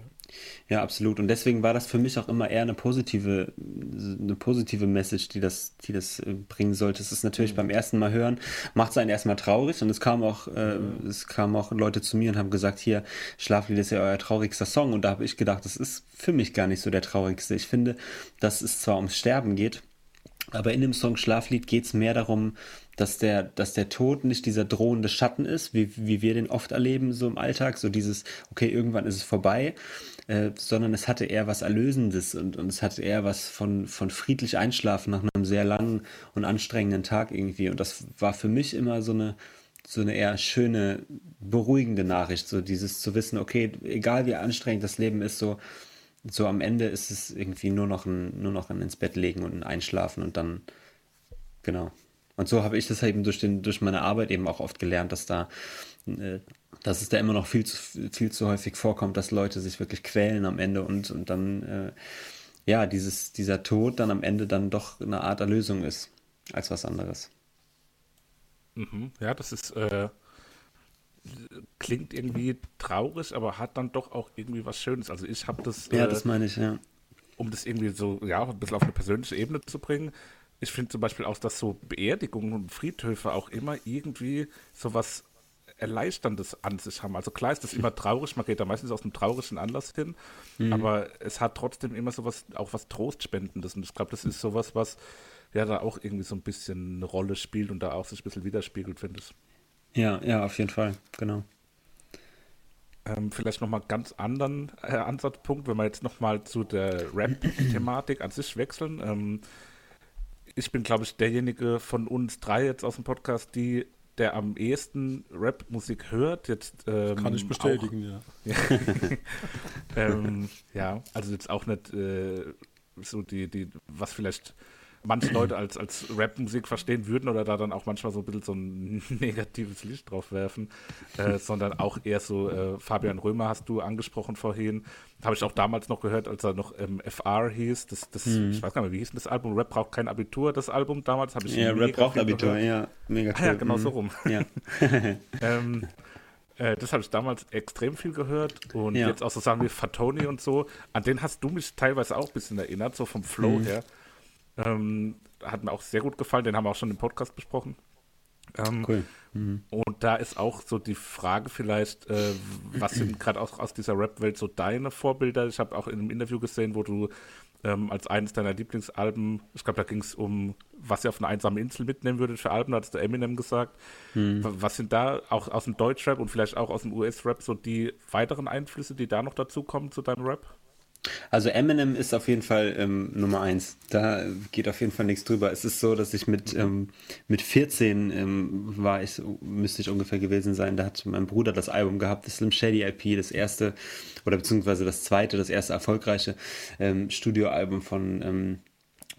Ja, absolut. Und deswegen war das für mich auch immer eher eine positive, eine positive Message, die das, die das äh, bringen sollte. Es ist natürlich beim ersten Mal hören, macht es einen erstmal traurig und es kam auch, äh, es kamen auch Leute zu mir und haben gesagt, hier, Schlaflied ist ja euer traurigster Song. Und da habe ich gedacht, das ist für mich gar nicht so der traurigste. Ich finde, dass es zwar ums Sterben geht, aber in dem Song Schlaflied geht es mehr darum, dass der, dass der Tod nicht dieser drohende Schatten ist, wie, wie wir den oft erleben, so im Alltag, so dieses, okay, irgendwann ist es vorbei, äh, sondern es hatte eher was Erlösendes und, und es hatte eher was von, von friedlich einschlafen nach einem sehr langen und anstrengenden Tag irgendwie. Und das war für mich immer so eine, so eine eher schöne, beruhigende Nachricht, so dieses zu wissen, okay, egal wie anstrengend das Leben ist, so, so am Ende ist es irgendwie nur noch ein, nur noch ein ins Bett legen und ein Einschlafen und dann, genau. Und so habe ich das eben durch, den, durch meine Arbeit eben auch oft gelernt, dass da, äh, dass es da immer noch viel zu, viel zu häufig vorkommt, dass Leute sich wirklich quälen am Ende und, und dann, äh, ja, dieses, dieser Tod dann am Ende dann doch eine Art Erlösung ist, als was anderes. Mhm. Ja, das ist, äh, klingt irgendwie traurig, aber hat dann doch auch irgendwie was Schönes. Also ich habe das, Ja, äh, das meine ich, ja. um das irgendwie so, ja, ein bisschen auf eine persönliche Ebene zu bringen. Ich finde zum Beispiel auch, dass so Beerdigungen und Friedhöfe auch immer irgendwie sowas Erleichterndes an sich haben. Also klar ist das immer traurig, man geht da meistens aus einem traurigen Anlass hin, mhm. aber es hat trotzdem immer sowas, auch was Trostspendendes. Und ich glaube, das ist sowas, was ja da auch irgendwie so ein bisschen eine Rolle spielt und da auch sich ein bisschen widerspiegelt, finde ich. Ja, ja, auf jeden Fall, genau. Ähm, vielleicht nochmal ganz anderen äh, Ansatzpunkt, wenn wir jetzt nochmal zu der Rap-Thematik an sich wechseln. Ähm, ich bin, glaube ich, derjenige von uns drei jetzt aus dem Podcast, die der am ehesten Rap-Musik hört. Jetzt, ähm, Kann ich bestätigen, auch, ja. *laughs* ähm, ja, also jetzt auch nicht äh, so die, die, was vielleicht manche Leute als, als Rap-Musik verstehen würden oder da dann auch manchmal so ein bisschen so ein *laughs* negatives Licht drauf werfen, äh, sondern auch eher so, äh, Fabian Römer hast du angesprochen vorhin, habe ich auch damals noch gehört, als er noch ähm, FR hieß, das, das hm. ich weiß gar nicht mehr, wie hieß denn das Album? Rap braucht kein Abitur, das Album damals, habe ich Ja, Rap braucht Abitur, gehört. ja, mega cool. Ah, ja, genau mhm. so rum. Ja. *laughs* *laughs* ähm, äh, das habe ich damals extrem viel gehört und ja. jetzt auch so Sachen wie Fatoni und so, an den hast du mich teilweise auch ein bisschen erinnert, so vom Flow mhm. her. Ähm, hat mir auch sehr gut gefallen, den haben wir auch schon im Podcast besprochen. Ähm, cool. Mhm. Und da ist auch so die Frage vielleicht, äh, was sind *clears throat* gerade aus, aus dieser Rap-Welt so deine Vorbilder? Ich habe auch in einem Interview gesehen, wo du ähm, als eines deiner Lieblingsalben, ich glaube, da ging es um, was ihr auf eine einsame Insel mitnehmen würdet für Alben, da hat der Eminem gesagt. Mhm. Was sind da auch aus dem Deutschrap und vielleicht auch aus dem US-Rap so die weiteren Einflüsse, die da noch dazu kommen zu deinem Rap? Also Eminem ist auf jeden Fall ähm, Nummer eins. Da geht auf jeden Fall nichts drüber. Es ist so, dass ich mit, ähm, mit 14 ähm, war ich, müsste ich ungefähr gewesen sein. Da hat mein Bruder das Album gehabt, das Slim Shady IP, das erste, oder beziehungsweise das zweite, das erste erfolgreiche ähm, Studioalbum von, ähm,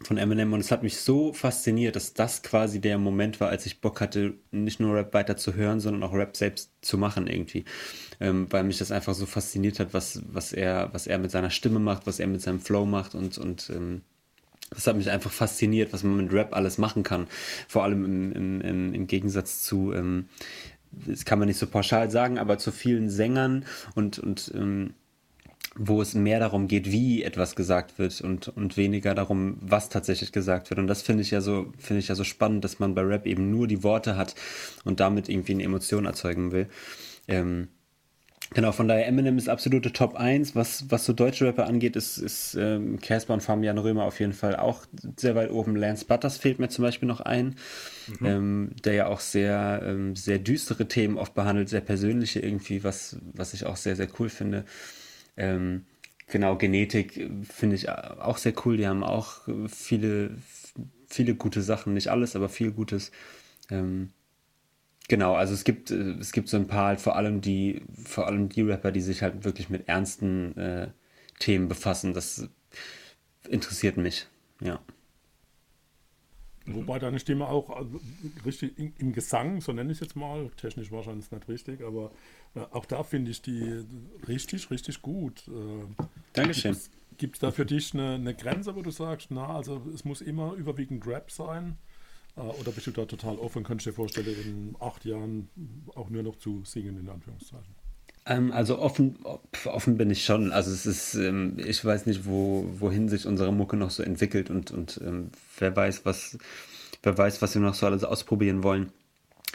von Eminem. Und es hat mich so fasziniert, dass das quasi der Moment war, als ich Bock hatte, nicht nur Rap weiter zu hören, sondern auch Rap selbst zu machen irgendwie ähm, weil mich das einfach so fasziniert hat, was, was, er, was er mit seiner Stimme macht, was er mit seinem Flow macht und, und ähm, das hat mich einfach fasziniert, was man mit Rap alles machen kann. Vor allem im, im, im, im Gegensatz zu, ähm, das kann man nicht so pauschal sagen, aber zu vielen Sängern und, und ähm, wo es mehr darum geht, wie etwas gesagt wird und, und weniger darum, was tatsächlich gesagt wird. Und das finde ich ja so, finde ich ja so spannend, dass man bei Rap eben nur die Worte hat und damit irgendwie eine Emotion erzeugen will. Ähm, Genau, von daher Eminem ist absolute Top 1. Was, was so deutsche Rapper angeht, ist, ist ähm, Casper und Fabian Römer auf jeden Fall auch sehr weit oben. Lance Butters fehlt mir zum Beispiel noch ein, mhm. ähm, der ja auch sehr, ähm, sehr düstere Themen oft behandelt, sehr persönliche irgendwie, was, was ich auch sehr, sehr cool finde. Ähm, genau, Genetik finde ich auch sehr cool. Die haben auch viele, viele gute Sachen, nicht alles, aber viel Gutes. Ähm, Genau, also es gibt, äh, es gibt so ein paar, halt vor allem die, vor allem die Rapper, die sich halt wirklich mit ernsten äh, Themen befassen. Das interessiert mich, ja. Wobei deine Stimme auch richtig im Gesang, so nenne ich es jetzt mal, technisch wahrscheinlich nicht richtig, aber auch da finde ich die richtig, richtig gut. Äh, Dankeschön. Gibt es da für dich eine, eine, Grenze, wo du sagst, na, also es muss immer überwiegend Rap sein? Äh, oder bist du da total offen? Könntest du dir vorstellen, in acht Jahren auch nur noch zu singen, in Anführungszeichen? Ähm, also offen, offen bin ich schon. Also es ist, ähm, ich weiß nicht, wo, wohin sich unsere Mucke noch so entwickelt und, und ähm, wer weiß, was, wer weiß, was wir noch so alles ausprobieren wollen.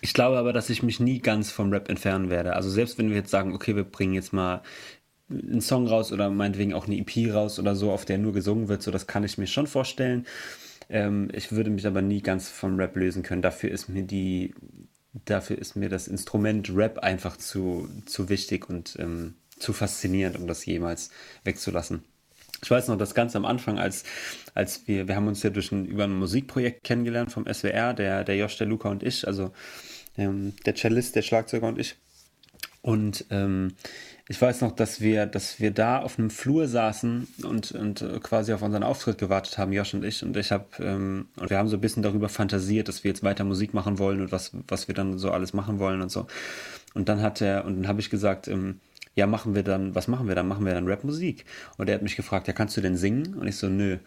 Ich glaube aber, dass ich mich nie ganz vom Rap entfernen werde. Also selbst wenn wir jetzt sagen, okay, wir bringen jetzt mal einen Song raus oder meinetwegen auch eine EP raus oder so, auf der nur gesungen wird, so das kann ich mir schon vorstellen. Ähm, ich würde mich aber nie ganz vom Rap lösen können. Dafür ist mir die, dafür ist mir das Instrument Rap einfach zu, zu wichtig und ähm, zu faszinierend, um das jemals wegzulassen. Ich weiß noch, dass ganz am Anfang, als, als wir, wir haben uns ja durch ein, über ein Musikprojekt kennengelernt vom SWR, der, der Josh, der Luca und ich, also ähm, der Cellist, der Schlagzeuger und ich. Und ähm, ich weiß noch, dass wir, dass wir da auf einem Flur saßen und, und äh, quasi auf unseren Auftritt gewartet haben, Josh und ich. Und ich habe, ähm, und wir haben so ein bisschen darüber fantasiert, dass wir jetzt weiter Musik machen wollen und was, was wir dann so alles machen wollen und so. Und dann hat er, und dann habe ich gesagt, ähm, ja, machen wir dann, was machen wir dann? Machen wir dann Rapmusik? Und er hat mich gefragt, ja, kannst du denn singen? Und ich so, nö.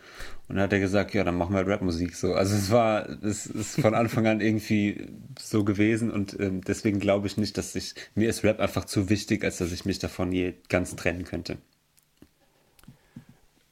Und dann hat er gesagt, ja, dann machen wir halt Rapmusik. So, also es war, es ist von Anfang an irgendwie so gewesen und ähm, deswegen glaube ich nicht, dass ich, mir ist Rap einfach zu wichtig, als dass ich mich davon je ganz trennen könnte.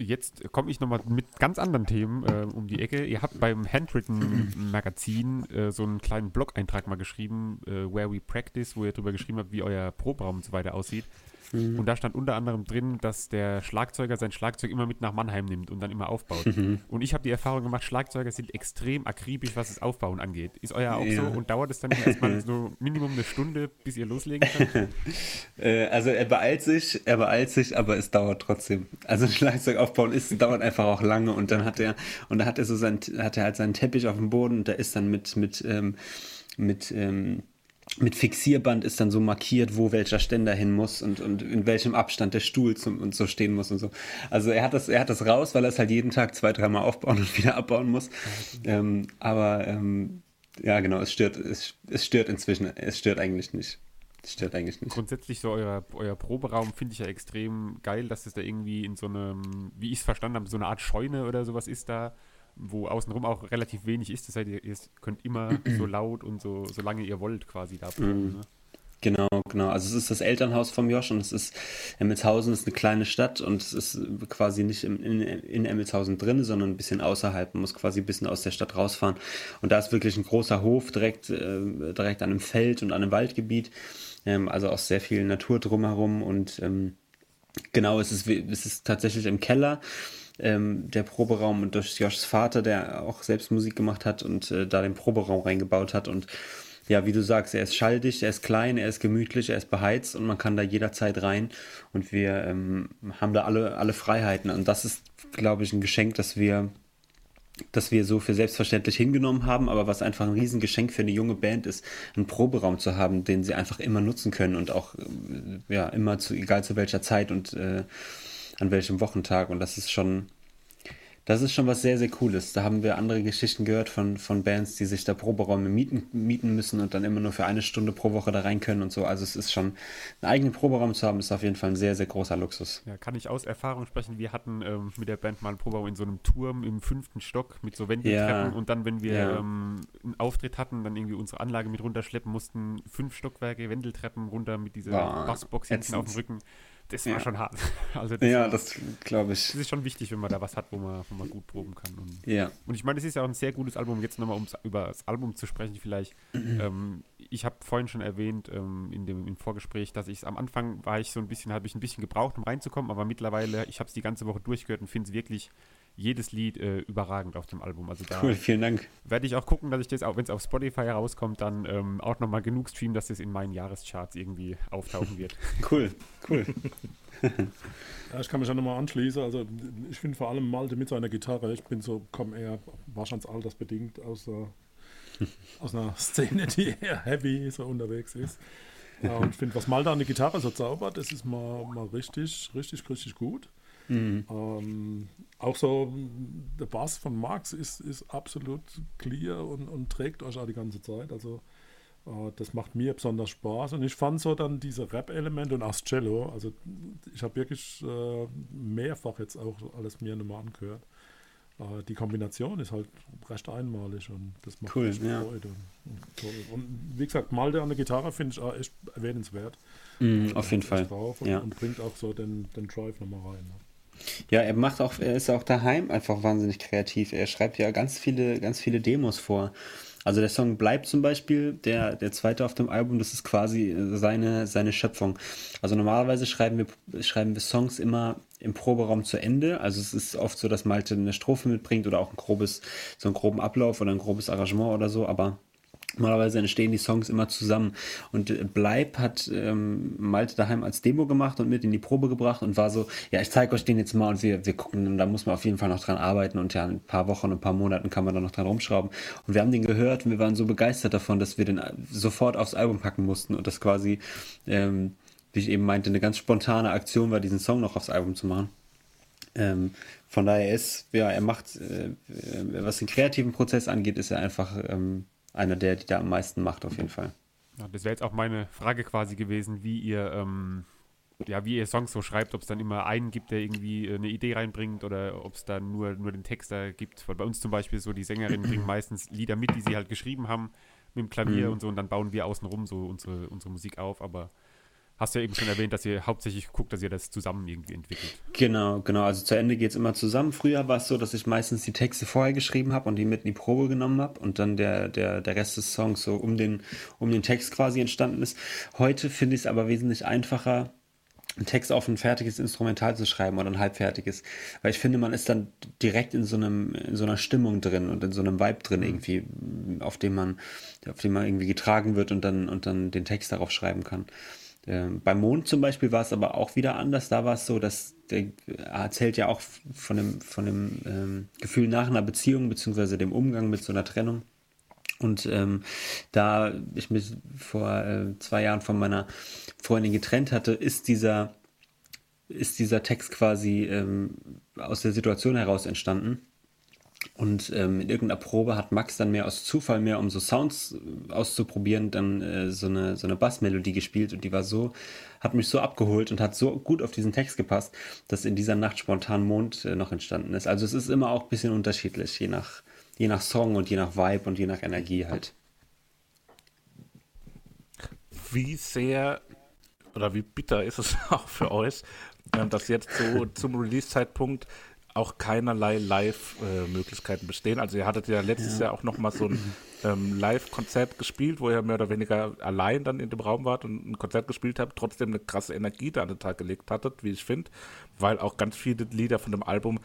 Jetzt komme ich nochmal mit ganz anderen Themen äh, um die Ecke. Ihr habt beim Handwritten Magazin äh, so einen kleinen Blog-Eintrag mal geschrieben, äh, Where We Practice, wo ihr darüber geschrieben habt, wie euer Proberaum und so weiter aussieht. Mhm. Und da stand unter anderem drin, dass der Schlagzeuger sein Schlagzeug immer mit nach Mannheim nimmt und dann immer aufbaut. Mhm. Und ich habe die Erfahrung gemacht, Schlagzeuger sind extrem akribisch, was das Aufbauen angeht. Ist euer auch ja. so? Und dauert es dann erstmal so Minimum eine Stunde, bis ihr loslegen könnt? *laughs* äh, also er beeilt sich, er beeilt sich, aber es dauert trotzdem. Also Schlagzeug aufbauen ist, dauert einfach auch lange und dann hat er, und da hat er so sein, hat er halt seinen Teppich auf dem Boden und da ist dann mit, mit, ähm, mit, ähm, mit Fixierband ist dann so markiert, wo welcher Ständer hin muss und, und in welchem Abstand der Stuhl zum, und so stehen muss und so. Also er hat das, er hat das raus, weil er es halt jeden Tag zwei, dreimal aufbauen *laughs* und wieder abbauen muss. Ähm, aber ähm, ja, genau, es stört, es, es stört inzwischen, es stört eigentlich nicht. Es stört eigentlich nicht. Grundsätzlich so euer, euer Proberaum finde ich ja extrem geil, dass es da irgendwie in so einem, wie ich es verstanden habe, so eine Art Scheune oder sowas ist da wo außenrum auch relativ wenig ist. Das heißt, ihr, ihr könnt immer *clears throat* so laut und so, solange ihr wollt, quasi da proben. Mhm. Ne? Genau, genau. Also es ist das Elternhaus vom Josh und es ist Emmelshausen ist eine kleine Stadt und es ist quasi nicht in, in, in Emmelshausen drin, sondern ein bisschen außerhalb. Man muss quasi ein bisschen aus der Stadt rausfahren. Und da ist wirklich ein großer Hof direkt, äh, direkt an einem Feld und an einem Waldgebiet. Ähm, also auch sehr viel Natur drumherum und ähm, genau, es ist, es ist tatsächlich im Keller ähm, der Proberaum und durch Joshs Vater, der auch selbst Musik gemacht hat und äh, da den Proberaum reingebaut hat. Und ja, wie du sagst, er ist schalldicht, er ist klein, er ist gemütlich, er ist beheizt und man kann da jederzeit rein. Und wir ähm, haben da alle, alle Freiheiten. Und das ist, glaube ich, ein Geschenk, das wir dass wir so für selbstverständlich hingenommen haben, aber was einfach ein Riesengeschenk für eine junge Band ist, einen Proberaum zu haben, den sie einfach immer nutzen können und auch äh, ja immer zu egal zu welcher Zeit und äh, an welchem Wochentag. Und das ist schon, das ist schon was sehr, sehr Cooles. Da haben wir andere Geschichten gehört von, von Bands, die sich da Proberäume mieten, mieten müssen und dann immer nur für eine Stunde pro Woche da rein können und so. Also es ist schon, einen eigenen Proberaum zu haben, ist auf jeden Fall ein sehr, sehr großer Luxus. Ja, kann ich aus Erfahrung sprechen. Wir hatten ähm, mit der Band mal einen Proberaum in so einem Turm im fünften Stock mit so Wendeltreppen ja. und dann, wenn wir ja. ähm, einen Auftritt hatten, dann irgendwie unsere Anlage mit runterschleppen mussten, fünf Stockwerke, Wendeltreppen runter mit dieser wow. Bassbox hinten auf dem Rücken das war ja. schon hart. *laughs* Also das ja, das glaube ich. Das ist schon wichtig, wenn man da was hat, wo man, wo man gut proben kann. Und, ja. Und ich meine, es ist ja auch ein sehr gutes Album. Jetzt nochmal, um über das Album zu sprechen, vielleicht. Mhm. Ähm, ich habe vorhin schon erwähnt ähm, in dem im Vorgespräch, dass ich am Anfang war ich so ein bisschen, habe ich ein bisschen gebraucht, um reinzukommen, aber mittlerweile, ich habe es die ganze Woche durchgehört und finde es wirklich jedes Lied äh, überragend auf dem Album. Also da cool, vielen Dank. Werde ich auch gucken, dass ich das, auch wenn es auf Spotify herauskommt, dann ähm, auch nochmal genug streamen, dass das in meinen Jahrescharts irgendwie auftauchen wird. *laughs* cool, cool. ja, ich kann mich ja nochmal anschließen. Also ich finde vor allem Malte mit seiner Gitarre, ich bin so, komme eher wahrscheinlich altersbedingt aus, äh, *laughs* aus einer Szene, die eher heavy so unterwegs ist. Ja, und ich finde, was Malte an der Gitarre so zaubert, das ist mal, mal richtig, richtig, richtig gut. Mhm. Ähm, auch so der Bass von Max ist, ist absolut clear und, und trägt euch auch die ganze Zeit. Also äh, das macht mir besonders Spaß. Und ich fand so dann diese Rap-Elemente und auch das Cello. Also ich habe wirklich äh, mehrfach jetzt auch alles mir nochmal angehört. Äh, die Kombination ist halt recht einmalig und das macht cool, echt ja. Freude. Und, und, wie gesagt, Malte an der Gitarre finde ich auch echt erwähnenswert. Mm, auf jeden Fall. Und, ja. und, bringt auch so den, den Drive nochmal rein. Ne? Ja, er macht auch, er ist auch daheim einfach wahnsinnig kreativ. Er schreibt ja ganz viele, ganz viele Demos vor. Also der Song bleibt zum Beispiel, der, der zweite auf dem Album, das ist quasi seine, seine Schöpfung. Also normalerweise schreiben wir, schreiben wir Songs immer im Proberaum zu Ende. Also es ist oft so, dass Malte eine Strophe mitbringt oder auch ein grobes, so einen groben Ablauf oder ein grobes Arrangement oder so, aber Normalerweise entstehen die Songs immer zusammen. Und äh, Bleib hat ähm, Malte daheim als Demo gemacht und mit in die Probe gebracht und war so, ja, ich zeige euch den jetzt mal und wir, wir gucken, und da muss man auf jeden Fall noch dran arbeiten und ja, ein paar Wochen, ein paar Monaten kann man da noch dran rumschrauben. Und wir haben den gehört und wir waren so begeistert davon, dass wir den äh, sofort aufs Album packen mussten und das quasi, ähm, wie ich eben meinte, eine ganz spontane Aktion war, diesen Song noch aufs Album zu machen. Ähm, von daher ist, ja, er macht, äh, äh was den kreativen Prozess angeht, ist er einfach ähm, einer der, die da am meisten macht, auf jeden Fall. Ja, das wäre jetzt auch meine Frage quasi gewesen, wie ihr, ähm, ja, wie ihr Songs so schreibt, ob es dann immer einen gibt, der irgendwie äh, eine Idee reinbringt oder ob es dann nur, nur den Text da gibt. Weil bei uns zum Beispiel so, die Sängerinnen bringen meistens Lieder mit, die sie halt geschrieben haben mit dem Klavier mhm. und so und dann bauen wir außenrum so unsere, unsere Musik auf, aber hast du ja eben schon erwähnt, dass ihr hauptsächlich guckt, dass ihr das zusammen irgendwie entwickelt. Genau, genau. Also zu Ende geht es immer zusammen. Früher war es so, dass ich meistens die Texte vorher geschrieben habe und die mit in die Probe genommen habe und dann der, der, der Rest des Songs so um den, um den Text quasi entstanden ist. Heute finde ich es aber wesentlich einfacher, einen Text auf ein fertiges Instrumental zu schreiben oder ein halbfertiges. Weil ich finde, man ist dann direkt in so einem, in so einer Stimmung drin und in so einem Vibe drin irgendwie, auf dem man, auf dem man irgendwie getragen wird und dann, und dann den Text darauf schreiben kann. Ähm, beim Mond zum Beispiel war es aber auch wieder anders. Da war es so, dass der erzählt ja auch von dem, von dem ähm, Gefühl nach einer Beziehung, beziehungsweise dem Umgang mit so einer Trennung. Und ähm, da ich mich vor äh, zwei Jahren von meiner Freundin getrennt hatte, ist dieser, ist dieser Text quasi ähm, aus der Situation heraus entstanden. Und ähm, in irgendeiner Probe hat Max dann mehr aus Zufall, mehr um so Sounds auszuprobieren, dann äh, so eine, so eine Bassmelodie gespielt und die war so, hat mich so abgeholt und hat so gut auf diesen Text gepasst, dass in dieser Nacht spontan Mond äh, noch entstanden ist. Also es ist immer auch ein bisschen unterschiedlich, je nach, je nach Song und je nach Vibe und je nach Energie halt. Wie sehr oder wie bitter ist es *laughs* auch für euch, ähm, dass jetzt so zum Release-Zeitpunkt auch keinerlei Live-Möglichkeiten bestehen. Also ihr hattet ja letztes ja. Jahr auch nochmal so ein ähm, Live-Konzert gespielt, wo ihr mehr oder weniger allein dann in dem Raum wart und ein Konzert gespielt habt, trotzdem eine krasse Energie da an den Tag gelegt hattet, wie ich finde, weil auch ganz viele Lieder von dem Album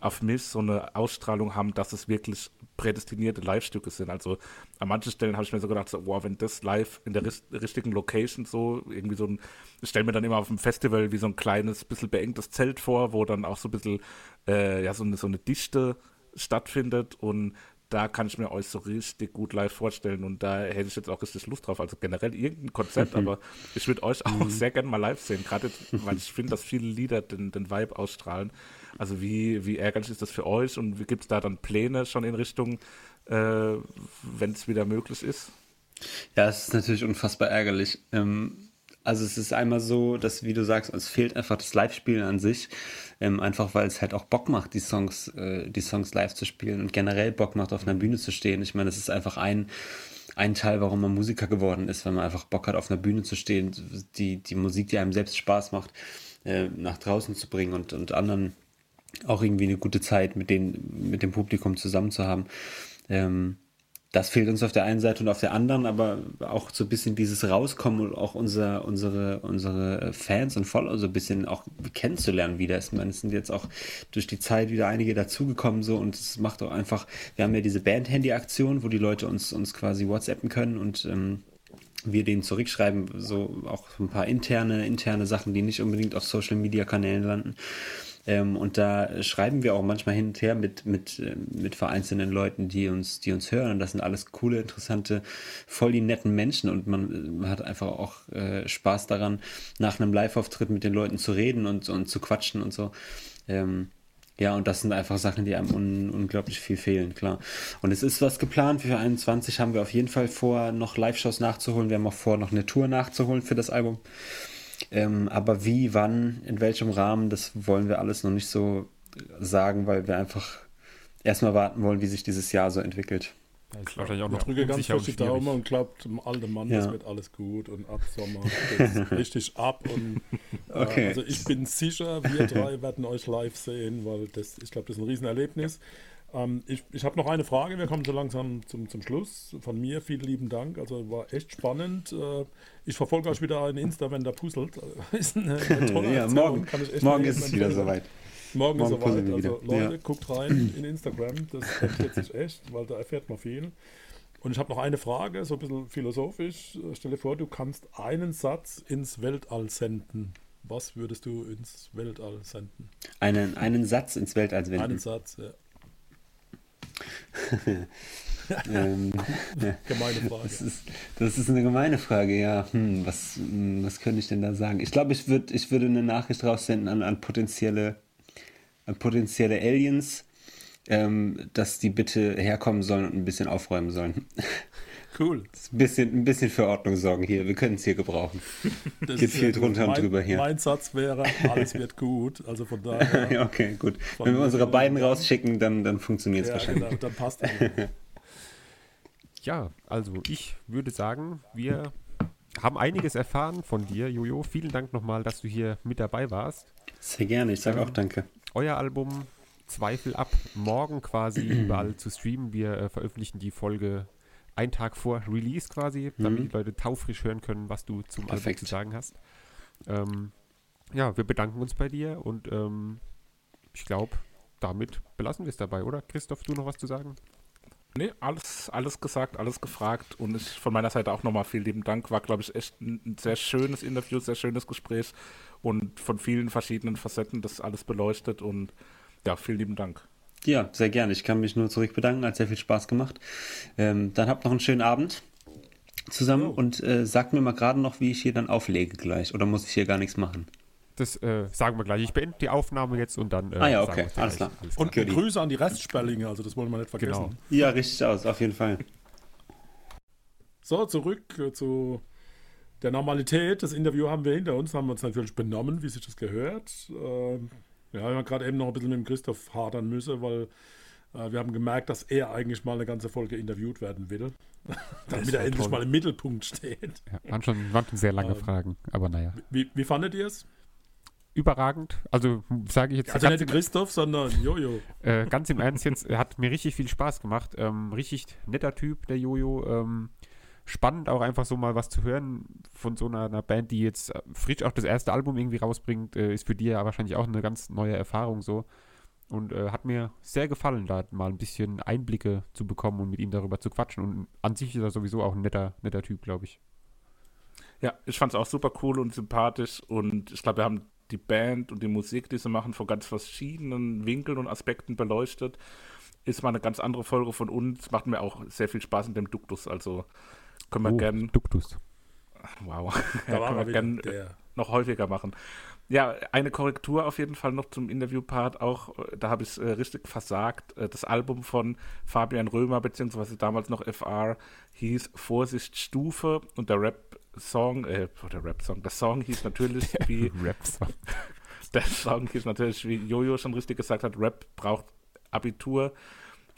auf mich so eine Ausstrahlung haben, dass es wirklich prädestinierte Live-Stücke sind. Also an manchen Stellen habe ich mir so gedacht, so, wow, wenn das live in der richtigen Location so, irgendwie so ein, ich stelle mir dann immer auf dem Festival wie so ein kleines, bisschen beengtes Zelt vor, wo dann auch so ein bisschen, äh, ja, so eine, so eine Dichte stattfindet und da kann ich mir euch so richtig gut live vorstellen und da hätte ich jetzt auch richtig Lust drauf. Also generell irgendein Konzept, *laughs* aber ich würde euch auch mhm. sehr gerne mal live sehen, gerade *laughs* weil ich finde, dass viele Lieder den, den Vibe ausstrahlen. Also wie, wie ärgerlich ist das für euch und wie gibt es da dann Pläne schon in Richtung, äh, wenn es wieder möglich ist? Ja, es ist natürlich unfassbar ärgerlich. Ähm, also es ist einmal so, dass, wie du sagst, es fehlt einfach das Live-Spielen an sich. Ähm, einfach weil es halt auch Bock macht, die Songs, äh, die Songs live zu spielen und generell Bock macht, auf einer Bühne zu stehen. Ich meine, das ist einfach ein, ein Teil, warum man Musiker geworden ist, wenn man einfach Bock hat, auf einer Bühne zu stehen, die, die Musik, die einem selbst Spaß macht, äh, nach draußen zu bringen und, und anderen auch irgendwie eine gute Zeit mit, den, mit dem Publikum zusammen zu haben. Ähm, das fehlt uns auf der einen Seite und auf der anderen, aber auch so ein bisschen dieses Rauskommen und auch unser, unsere, unsere Fans und Follower so ein bisschen auch kennenzulernen wieder. Ich meine, es sind jetzt auch durch die Zeit wieder einige dazugekommen so und es macht auch einfach, wir haben ja diese Band-Handy-Aktion, wo die Leute uns, uns quasi WhatsAppen können und ähm, wir denen zurückschreiben, so auch ein paar interne, interne Sachen, die nicht unbedingt auf Social Media Kanälen landen. Ähm, und da schreiben wir auch manchmal hin und her mit, mit, äh, mit vereinzelten Leuten, die uns, die uns hören. Und das sind alles coole, interessante, voll die netten Menschen. Und man, man hat einfach auch äh, Spaß daran, nach einem Live-Auftritt mit den Leuten zu reden und, und zu quatschen und so. Ähm, ja, und das sind einfach Sachen, die einem un unglaublich viel fehlen, klar. Und es ist was geplant. Für 21 haben wir auf jeden Fall vor, noch Live-Shows nachzuholen. Wir haben auch vor, noch eine Tour nachzuholen für das Album. Ähm, aber wie, wann, in welchem Rahmen, das wollen wir alles noch nicht so sagen, weil wir einfach erstmal warten wollen, wie sich dieses Jahr so entwickelt. Ja, ich wahrscheinlich auch noch drücke ganz fest die Daumen und glaubt dem alten Mann, ja. das wird alles gut und ab Sommer *laughs* geht richtig ab und äh, okay. also ich bin sicher, wir drei werden euch live sehen, weil das, ich glaube, das ist ein Riesenerlebnis. Ähm, ich ich habe noch eine Frage, wir kommen so langsam zum, zum Schluss. Von mir vielen lieben Dank, also war echt spannend. Äh, ich verfolge euch wieder in Insta, wenn der puzzelt. *laughs* ist eine, *laughs* tolle ja, morgen, morgen ist es wieder soweit. Morgen, morgen ist soweit. Also Leute, ja. guckt rein in Instagram, das empfiehlt sich echt, weil da erfährt man viel. Und ich habe noch eine Frage, so ein bisschen philosophisch. Stell dir vor, du kannst einen Satz ins Weltall senden. Was würdest du ins Weltall senden? Einen, einen Satz ins Weltall senden? Einen Satz, ja. *laughs* ähm, *laughs* gemeine Frage. Das ist, das ist, eine gemeine Frage, ja. Hm, was, hm, was könnte ich denn da sagen? Ich glaube, ich, würd, ich würde eine Nachricht raussenden an, an potenzielle, an potenzielle Aliens, ähm, dass die bitte herkommen sollen und ein bisschen aufräumen sollen. *laughs* Cool. Ein bisschen, ein bisschen für Ordnung sorgen hier. Wir können es hier gebrauchen. *laughs* Das Geht viel drunter mein, und drüber hier. Mein Satz wäre, alles wird gut. Also von daher. *laughs* ja, okay, gut. Wenn wir unsere beiden rausschicken, dann, dann funktioniert es ja, wahrscheinlich. Genau, dann passt es. *laughs* ja, also ich würde sagen, wir haben einiges erfahren von dir, Jojo. Vielen Dank nochmal, dass du hier mit dabei warst. Sehr gerne, ich sage auch danke. Euer Album Zweifel ab, morgen quasi *clears throat* überall zu streamen. Wir äh, veröffentlichen die Folge einen Tag vor Release quasi, damit Mhm. die Leute taufrisch hören können, was du zum Album Perfekt. zu sagen hast. Ähm, ja, wir bedanken uns bei dir und ähm, ich glaube, damit belassen wir es dabei, oder? Christoph, du noch was zu sagen? Nee, alles, alles gesagt, alles gefragt. Und ich von meiner Seite auch nochmal vielen lieben Dank. War, glaube ich, echt ein, ein sehr schönes Interview, sehr schönes Gespräch und von vielen verschiedenen Facetten das alles beleuchtet. Und ja, vielen lieben Dank. Ja, sehr gerne. Ich kann mich nur zurück bedanken. Hat sehr viel Spaß gemacht. Ähm, dann habt noch einen schönen Abend zusammen Jo. und äh, sagt mir mal gerade noch, wie ich hier dann auflege gleich. Oder muss ich hier gar nichts machen? Das äh, sagen wir gleich. Ich beende die Aufnahme jetzt und dann. Äh, Ah ja, okay. Alles klar. Alles Und Goodie. Grüße an die Restsperlinge, also das wollen wir nicht vergessen. Genau. Ja, richtig aus, auf jeden Fall. So, zurück äh, zu der Normalität. Das Interview haben wir hinter uns, haben wir uns natürlich benommen, wie sich das gehört. Ähm, ja, wir haben gerade eben noch ein bisschen mit dem Christoph hadern müssen, weil äh, wir haben gemerkt, dass er eigentlich mal eine ganze Folge interviewt werden will. *laughs* damit er endlich toll. mal im Mittelpunkt steht. Ja, waren, schon, waren schon sehr lange Ähm, Fragen, aber naja. Wie, wie fandet ihr es? Überragend. Also sage ich jetzt Also nicht Christoph, sondern Jojo. *laughs* äh, ganz im Ernst jetzt, hat mir richtig viel Spaß gemacht. Ähm, richtig netter Typ, der Jojo. Ähm, spannend auch einfach so mal was zu hören von so einer, einer Band, die jetzt äh, frisch auch das erste Album irgendwie rausbringt, äh, ist für die ja wahrscheinlich auch eine ganz neue Erfahrung so. Und äh, hat mir sehr gefallen, da mal ein bisschen Einblicke zu bekommen und mit ihm darüber zu quatschen. Und an sich ist er sowieso auch ein netter, netter Typ, glaube ich. Ja, ich fand es auch super cool und sympathisch. Und ich glaube, wir haben die Band und die Musik, die sie machen, von ganz verschiedenen Winkeln und Aspekten beleuchtet. Ist mal eine ganz andere Folge von uns. Macht mir auch sehr viel Spaß in dem Duktus. Also können wir Oh, gern. Duktus. Wow. Da *laughs* ja, können wir wieder gern der. noch häufiger machen. Ja, eine Korrektur auf jeden Fall noch zum Interviewpart auch. Da habe ich äh, richtig versagt. Äh, Das Album von Fabian Römer, beziehungsweise damals noch FR, hieß Vorsicht Stufe und der Rap-Song, äh, der Rap-Song, der Song hieß natürlich *laughs* wie, Raps. *laughs* der Song hieß natürlich, wie Jojo schon richtig gesagt hat, Rap braucht Abitur,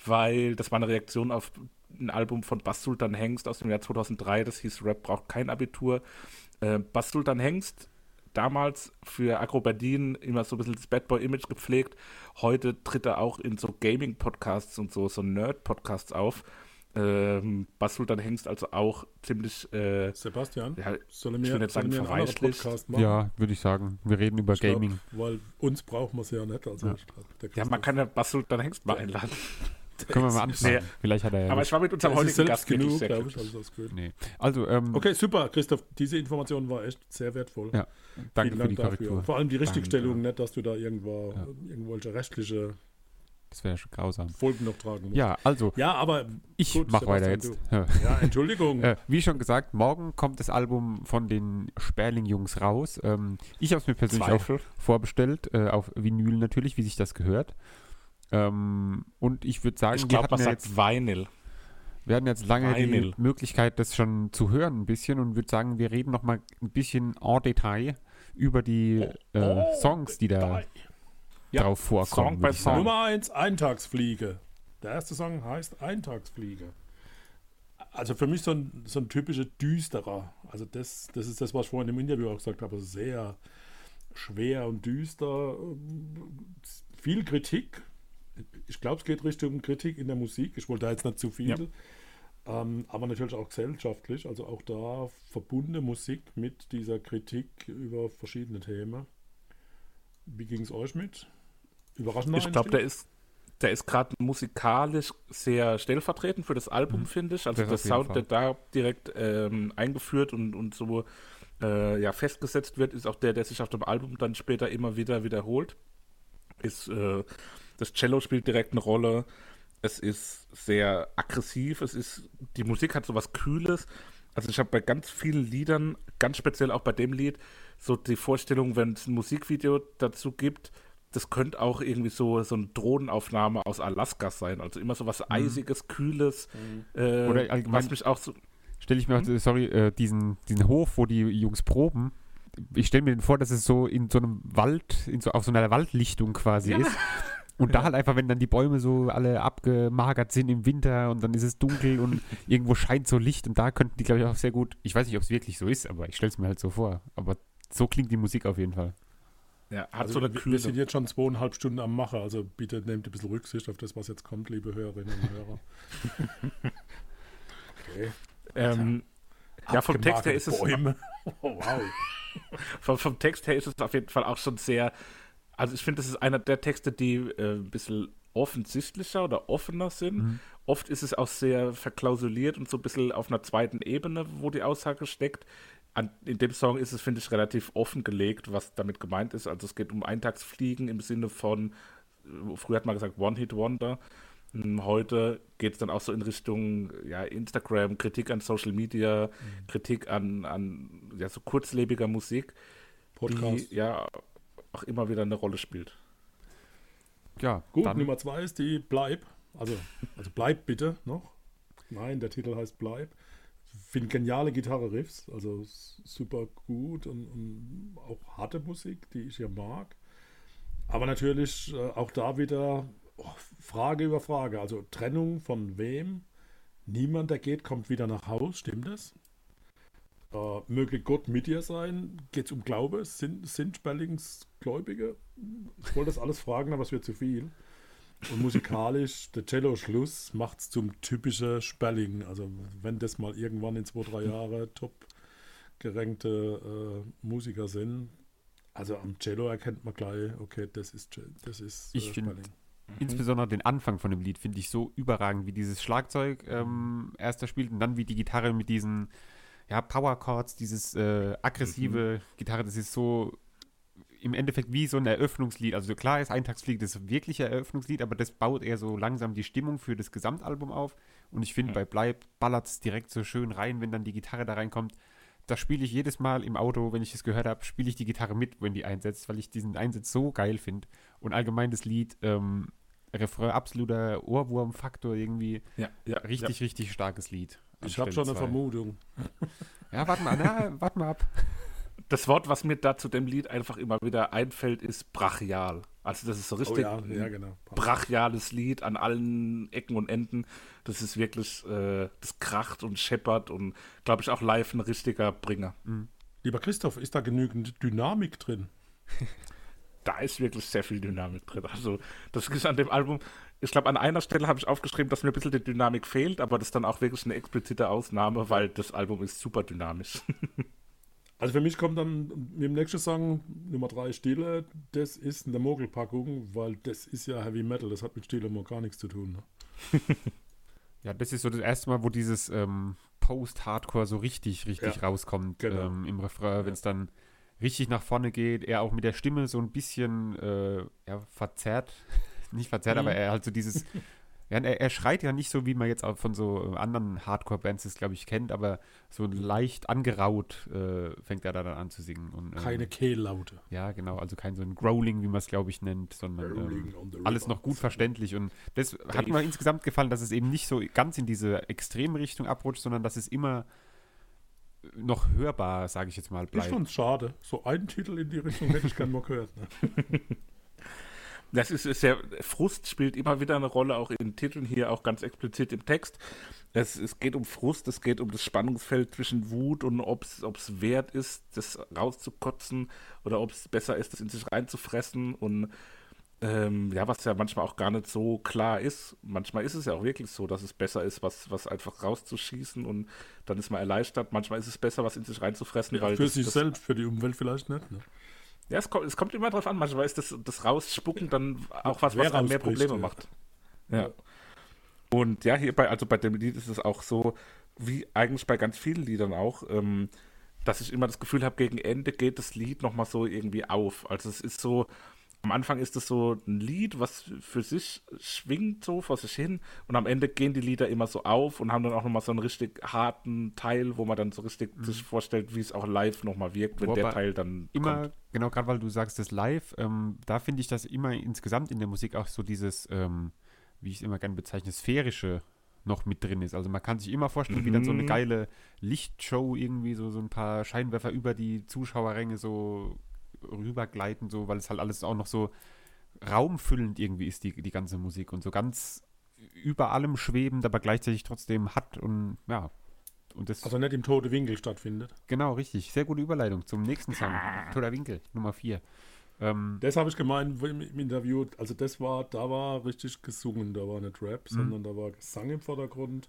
weil das war eine Reaktion auf ein Album von Bass Sultan Hengst aus dem Jahr 2003, das hieß Rap braucht kein Abitur. Äh, Bass Sultan Hengst, damals für Akrobadien immer so ein bisschen das Bad Boy-Image gepflegt. Heute tritt er auch in so Gaming-Podcasts und so, so Nerd-Podcasts auf. Ähm, Bass Sultan Hengst also auch ziemlich, äh, Sebastian, ja, soll er ich soll er sagen mir einen anderen verweichlicht. Podcast machen? Ja, würde ich sagen. Wir reden über Ich glaub, Gaming. weil uns braucht man es ja nicht. Also Ja. ich glaub, ja, man kann ja Bass Sultan Hengst mal einladen. Können wir mal anfangen. Nee. Vielleicht hat er ja Aber ich war mit unserem heutigen selbst Gast genug, glaube ich. Also. Nee. Also, ähm, Okay, super, Christoph. Diese Information war echt sehr wertvoll. Ja, danke Vielen für die Dank dafür. Korrektur. Vor allem die Richtigstellung, nicht, dass du da irgendwo Ja. irgendwelche rechtliche Das wäre schon grausam. Folgen noch tragen musst. Ja, also, Ja, aber ich Gut, mach weiter jetzt. Ja. ja, Entschuldigung. *laughs* Äh, wie schon gesagt, morgen kommt das Album von den Sperling-Jungs raus. Ähm, ich habe es mir persönlich Zweifel. auch vorbestellt, äh, auf Vinyl natürlich, wie sich das gehört. Ähm, und ich würde sagen, Ich wir, glaube, hatten man ja sagt jetzt, Vinyl. wir hatten jetzt lange Vinyl. die Möglichkeit, das schon zu hören ein bisschen und würde sagen, wir reden noch mal ein bisschen en Detail über die äh, Songs, die da Ja, drauf vorkommen. Song ich Song. Nummer 1, Eintagsfliege. Der erste Song heißt Eintagsfliege. Also für mich so ein, so ein typischer düsterer. Also das, das ist das, was ich vorhin im Interview auch gesagt habe. Sehr schwer und düster. Viel Kritik. Ich glaube, es geht Richtung Kritik in der Musik. Ich wollte da jetzt nicht zu viel. Ja. Ähm, aber natürlich auch gesellschaftlich. Also auch da verbundene Musik mit dieser Kritik über verschiedene Themen. Wie ging es euch mit? Überraschender Ich glaube, der ist, der ist gerade musikalisch sehr stellvertretend für das Album, finde ich. Also Das der Sound, Fall. der da direkt ähm, eingeführt und, und so äh, ja, festgesetzt wird, ist auch der, der sich auf dem Album dann später immer wieder wiederholt. Ist, äh, das Cello spielt direkt eine Rolle. Es ist sehr aggressiv. Es ist, die Musik hat so was Kühles. Also ich habe bei ganz vielen Liedern, ganz speziell auch bei dem Lied, so die Vorstellung, wenn es ein Musikvideo dazu gibt, das könnte auch irgendwie so, so eine Drohnenaufnahme aus Alaska sein. Also immer so was Eisiges, Kühles. Äh, Oder allgemein- was mich auch so. Stelle ich mir, Mhm. sorry, äh, diesen, diesen Hof, wo die Jungs proben. Ich stelle mir den vor, dass es so in so einem Wald, in so, auf so einer Waldlichtung quasi ist. Und da halt einfach, wenn dann die Bäume so alle abgemagert sind im Winter und dann ist es dunkel und *laughs* irgendwo scheint so Licht und da könnten die, glaube ich, auch sehr gut, ich weiß nicht, ob es wirklich so ist, aber ich stelle es mir halt so vor. Aber so klingt die Musik auf jeden Fall. Ja, hat Also so eine wir sind jetzt schon zweieinhalb Stunden am Macher, also bitte nehmt ein bisschen Rücksicht auf das, was jetzt kommt, liebe Hörerinnen und Hörer. Okay. ähm, ja, vom Text her ist es Bäume. *laughs* Oh, wow. *laughs* vom, vom Text her ist es auf jeden Fall auch schon sehr. Also ich finde, das ist einer der Texte, die äh, ein bisschen offensichtlicher oder offener sind. Mhm. Oft ist es auch sehr verklausuliert und so ein bisschen auf einer zweiten Ebene, wo die Aussage steckt. An, in dem Song ist es, finde ich, relativ offengelegt, was damit gemeint ist. Also es geht um Eintagsfliegen im Sinne von, äh, früher hat man gesagt One-Hit-Wonder. Hm, Heute geht es dann auch so in Richtung ja, Instagram, Kritik an Social Media, Kritik an, an ja, so kurzlebiger Musik, Podcast. die ja auch immer wieder eine Rolle spielt. Ja, Gut, dann, Nummer zwei ist die Bleib. Also, also Bleib bitte noch. Nein, der Titel heißt Bleib. Finde geniale Gitarre-Riffs, also super gut und, und auch harte Musik, die ich ja mag. Aber natürlich äh, auch da wieder oh, Frage über Frage. Also Trennung von wem? Niemand, der geht, kommt wieder nach Haus, stimmt das? Äh, möge Gott mit dir sein? Geht es um Glaube? Sind, sind Spellings Gläubige? Ich wollte das alles fragen, aber es wird zu viel. Und musikalisch, *laughs* der Cello-Schluss macht es zum typischen Spelling. Also wenn das mal irgendwann in zwei, drei Jahre top gerenkte äh, Musiker sind, also am Cello erkennt man gleich, okay, das ist, das ist äh, Ich find- Spelling. insbesondere den Anfang von dem Lied finde ich so überragend, wie dieses Schlagzeug ähm, erst da spielt und dann wie die Gitarre mit diesen ja, Power Chords, dieses äh, aggressive Gitarre, das ist so im Endeffekt wie so ein Eröffnungslied. Also klar ist Eintagsflieg das wirkliche Eröffnungslied, aber das baut eher so langsam die Stimmung für das Gesamtalbum auf. Und ich finde, bei Bleib ballert es direkt so schön rein, wenn dann die Gitarre da reinkommt. Da spiele ich jedes Mal im Auto, wenn ich es gehört habe, spiele ich die Gitarre mit, wenn die einsetzt, weil ich diesen Einsatz so geil finde. Und allgemein das Lied, ähm, Refrain, absoluter Ohrwurmfaktor irgendwie. Ja, ja, Richtig, richtig starkes Lied. Ich habe schon eine zwei. Vermutung. Ja, warte mal, na, *laughs* warte mal ab. Das Wort, was mir da zu dem Lied einfach immer wieder einfällt, ist brachial. Also das ist so Oh richtig ja, ja, genau. brachiales Lied an allen Ecken und Enden. Das ist wirklich, äh, das kracht und scheppert und glaube ich auch live ein richtiger Bringer. Lieber Christoph, ist da genügend Dynamik drin? *laughs* Da ist wirklich sehr viel Dynamik drin. Also das ist an dem Album, ich glaube an einer Stelle habe ich aufgeschrieben, dass mir ein bisschen die Dynamik fehlt, aber das ist dann auch wirklich eine explizite Ausnahme, weil das Album ist super dynamisch. *laughs* Also für mich kommt dann mit dem nächsten Song Nummer 3 Stille. Das ist eine Mogelpackung, weil das ist ja Heavy Metal. Das hat mit Stille mal gar nichts zu tun. Ne? *laughs* Ja, das ist so das erste Mal, wo dieses ähm, Post-Hardcore so richtig, richtig Ja, rauskommt genau. ähm, im Refrain, wenn es dann richtig nach vorne geht. Er auch mit der Stimme so ein bisschen äh, ja, verzerrt. *laughs* nicht verzerrt, Mhm. aber er halt so dieses. *laughs* ja, er, er schreit ja nicht so, wie man jetzt auch von so anderen Hardcore-Bands es, glaube ich, kennt, aber so leicht angeraut äh, fängt er da dann an zu singen. Und, ähm, Keine Kehllaute. Ja, genau, also kein so ein Growling, wie man es, glaube ich, nennt, sondern ähm, alles noch gut verständlich. Und das hat mir insgesamt gefallen, dass es eben nicht so ganz in diese Extremrichtung abrutscht, sondern dass es immer noch hörbar, sage ich jetzt mal, bleibt. fand es schade. So einen Titel in die Richtung hätte ich gern mal gehört. Ne? *laughs* Das ist, ist ja, Frust spielt immer wieder eine Rolle, auch in Titeln hier, auch ganz explizit im Text. Es, es geht um Frust, es geht um das Spannungsfeld zwischen Wut und ob es wert ist, das rauszukotzen oder ob es besser ist, das in sich reinzufressen und ähm, ja, was ja manchmal auch gar nicht so klar ist. Manchmal ist es ja auch wirklich so, dass es besser ist, was, was einfach rauszuschießen und dann ist man erleichtert. Manchmal ist es besser, was in sich reinzufressen, weil für das, sich das, selbst, für die Umwelt vielleicht nicht. Ne? Ja, es kommt, es kommt immer drauf an. Manchmal ist das, das Rausspucken dann auch was, was einem mehr Probleme macht. Ja. Und ja, hier bei, also bei dem Lied ist es auch so, wie eigentlich bei ganz vielen Liedern auch, ähm, dass ich immer das Gefühl habe, gegen Ende geht das Lied nochmal so irgendwie auf. Also es ist so, am Anfang ist es so ein Lied, was für sich schwingt so vor sich hin und am Ende gehen die Lieder immer so auf und haben dann auch nochmal so einen richtig harten Teil, wo man dann so richtig sich vorstellt, wie es auch live nochmal wirkt, wenn der Wobei Teil dann immer, kommt. genau, gerade weil du sagst, das live, ähm, da finde ich das immer insgesamt in der Musik auch so dieses, ähm, wie ich es immer gerne bezeichne, sphärische noch mit drin ist. Also man kann sich immer vorstellen, wie dann so eine Mhm. geile Lichtshow irgendwie, so, so ein paar Scheinwerfer über die Zuschauerränge so rübergleiten, so, weil es halt alles auch noch so raumfüllend irgendwie ist die, die ganze Musik und so ganz über allem schwebend, aber gleichzeitig trotzdem hat und ja. Und das, Also nicht im toten Winkel stattfindet. genau, richtig. Sehr gute Überleitung zum nächsten Song. Toter Winkel, Nummer 4. Ähm, Das habe ich gemeint im, im Interview. Also das war, da war richtig gesungen, da war nicht Rap, sondern da war Gesang im Vordergrund.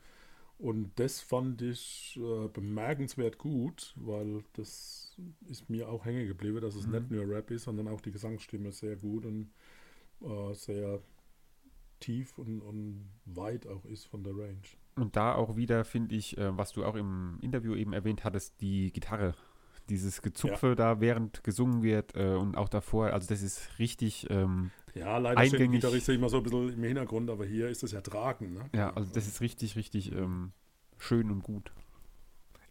Und das fand ich äh, bemerkenswert gut, weil das ist mir auch hängen geblieben, dass es nicht nur Rap ist, sondern auch die Gesangsstimme sehr gut und äh, sehr tief und, und weit auch ist von der Range. Und da auch wieder, finde ich, äh, was du auch im Interview eben erwähnt hattest, die Gitarre. Dieses Gezupfe da, während gesungen wird äh, und auch davor, also das ist richtig, ähm, Ja, leider stehen die Eingängig. Gitarristen immer so ein bisschen im Hintergrund, aber hier ist es ja tragen. Ne? ja, also das ist richtig, richtig ähm, schön und gut.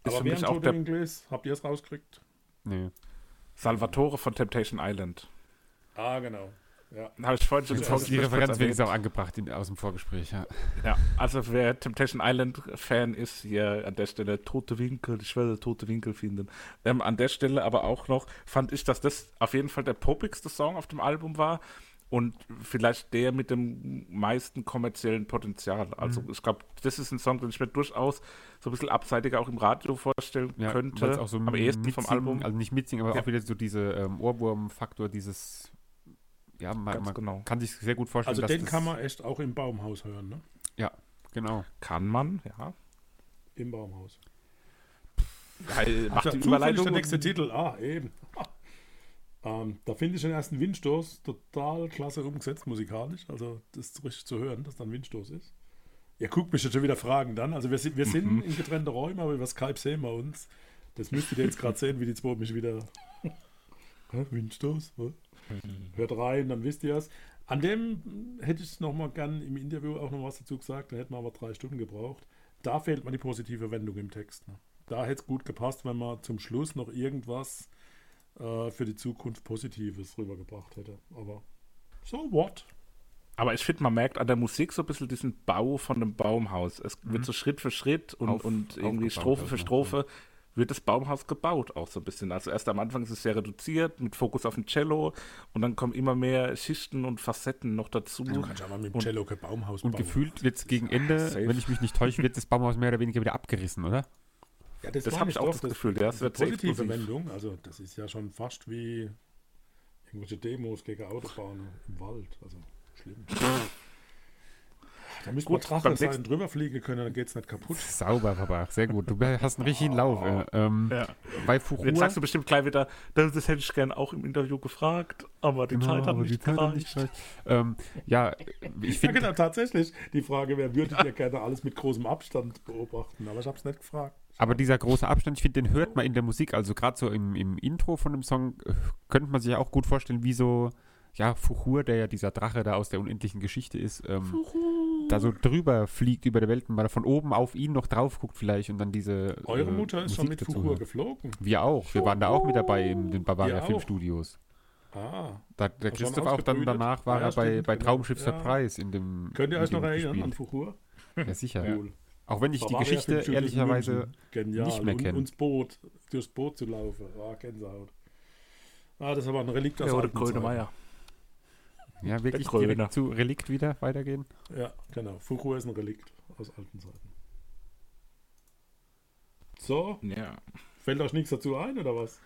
Ist aber für wer mich auch der Winkel ist, habt ihr es rausgekriegt? Nee. Salvatore von Temptation Island. Ah, genau. Ja. Habe ich vorhin schon Ja, Die Referenz jetzt auch angebracht in, aus dem Vorgespräch, ja. Ja, also wer Temptation Island Fan ist, hier an der Stelle tote Winkel, ich werde tote Winkel finden. Ähm, an der Stelle aber auch noch fand ich, dass das auf jeden Fall der popigste Song auf dem Album war und vielleicht der mit dem meisten kommerziellen Potenzial. Also Mhm. ich glaube, das ist ein Song, den ich mir durchaus so ein bisschen abseitiger auch im Radio vorstellen ja könnte. auch so am ehesten vom Album. Also nicht mitsingen, aber Ja. auch wieder so diese ähm, Ohrwurm-Faktor, dieses, ja, man, man genau. kann sich sehr gut vorstellen, Also dass den das, kann man echt auch im Baumhaus hören, ne? genau. Kann man, ja. Im Baumhaus. Geil, Ach, macht ja, die Überleitung. der nächste Titel. Ah, eben. *laughs* ähm, da finde ich den ersten Windstoß total klasse umgesetzt musikalisch. Also das ist richtig zu hören, dass da ein Windstoß ist. Ihr guckt mich jetzt schon wieder Fragen dann. Also wir sind, wir sind Mhm. in getrennte Räume, aber über Skype sehen wir uns. Das müsstet ihr jetzt gerade sehen, wie die zwei mich wieder... *laughs* Windstoß? Hä? Hört rein, dann wisst ihr es. An dem hätte ich noch mal gern im Interview auch noch was dazu gesagt, da hätten wir aber drei Stunden gebraucht. Da fehlt mir die positive Wendung im Text. Ne? Da hätte es gut gepasst, wenn man zum Schluss noch irgendwas äh, für die Zukunft Positives rübergebracht hätte. Aber so what? Aber ich finde, man merkt an der Musik so ein bisschen diesen Bau von einem Baumhaus. Es wird so Schritt für Schritt und, Auf- und irgendwie Strophe für Strophe wird das Baumhaus gebaut auch so ein bisschen. Also erst am Anfang ist es sehr reduziert mit Fokus auf den Cello und dann kommen immer mehr Schichten und Facetten noch dazu. Du kannst ja mal mit dem Und- Cello kein Baumhaus Und bauen. gefühlt wird es gegen Ende, safe. wenn ich mich nicht täusche, wird das Baumhaus mehr oder weniger wieder abgerissen, oder? Ja, Das meine habe ich auch das Gefühl, es diese wird sehr positive explosiv. Wendung. Also das ist ja schon fast wie irgendwelche Demos gegen Autobahnen im Wald. Also schlimm. *laughs* Da müsste Gut, man Drache beim sein, nächsten- drüber fliegen können, dann geht es nicht kaputt. *laughs* Sauber, Papa. Sehr gut. Du hast einen richtigen Lauf. Äh, ähm, Ja. Bei Jetzt Fuchur. sagst du bestimmt gleich wieder, das, das hätte ich gerne auch im Interview gefragt, aber die Genau, Zeit hat nicht gereicht. Ähm, ja, ich Ja, finde, genau, tatsächlich. Die Frage wäre, würdet ihr gerne alles mit großem Abstand beobachten? Aber ich habe es nicht gefragt. aber dieser große Abstand, ich finde, den hört man in der Musik. Also gerade so im, im Intro von dem Song äh, könnte man sich ja auch gut vorstellen, wie so, ja, Fuchur, der ja dieser Drache da aus der unendlichen Geschichte ist, ähm, da so drüber fliegt über der Welt und mal von oben auf ihn noch drauf guckt vielleicht und dann diese. Eure äh, Mutter ist schon Musik mit dazu Fuchur geflogen. Wir auch. Wir waren da auch mit dabei in den Bavaria Wir auch. Filmstudios. Ah. Da, der waren Christoph auch dann danach war ja, er bei, stimmt, bei genau. Traumschiff Ja. Surprise in dem. Könnt ihr euch noch erinnern an gespielt. Fuchur? Ja, sicher. Cool. Auch wenn ich die Bavaria Geschichte Filmstudios in ehrlicherweise nicht mehr und, kenne. und das Boot, durchs Boot zu laufen. Ah, Gänsehaut. Ah, das ist aber ein Relikt aus Ja, oder alten Gröne Zeiten. Meier. Ja, wirklich direkt zu Relikt wieder weitergehen. Ja, genau. Fuchur ist ein Relikt aus alten Zeiten. So, Ja. fällt euch nichts dazu ein, oder was?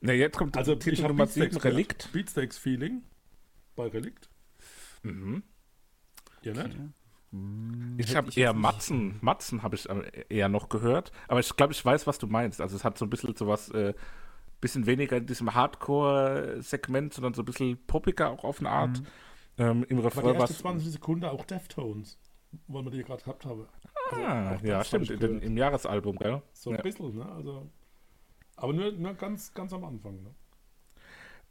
Na, jetzt kommt Also, Titel ich Nummer 7, Beatsteaks Relikt. gehört. Beatsteaks Feeling bei Relikt. Mhm. Ihr nicht? Hm, Ich habe eher nicht- Matzen, Matzen habe ich äh, eher noch gehört, aber ich glaube, ich weiß, was du meinst. Also es hat so ein bisschen sowas, äh, bisschen weniger in diesem Hardcore-Segment, sondern so ein bisschen poppiger auch auf eine Art. Ähm, Im Aber Refrain die erste was. 20 Sekunden auch Deftones, weil wir die gerade gehabt haben. Also Ah, ja, stimmt, den, im Jahresalbum, gell? So ein Ja. bisschen, ne? Also, aber nur, nur ganz, ganz am Anfang. Ne?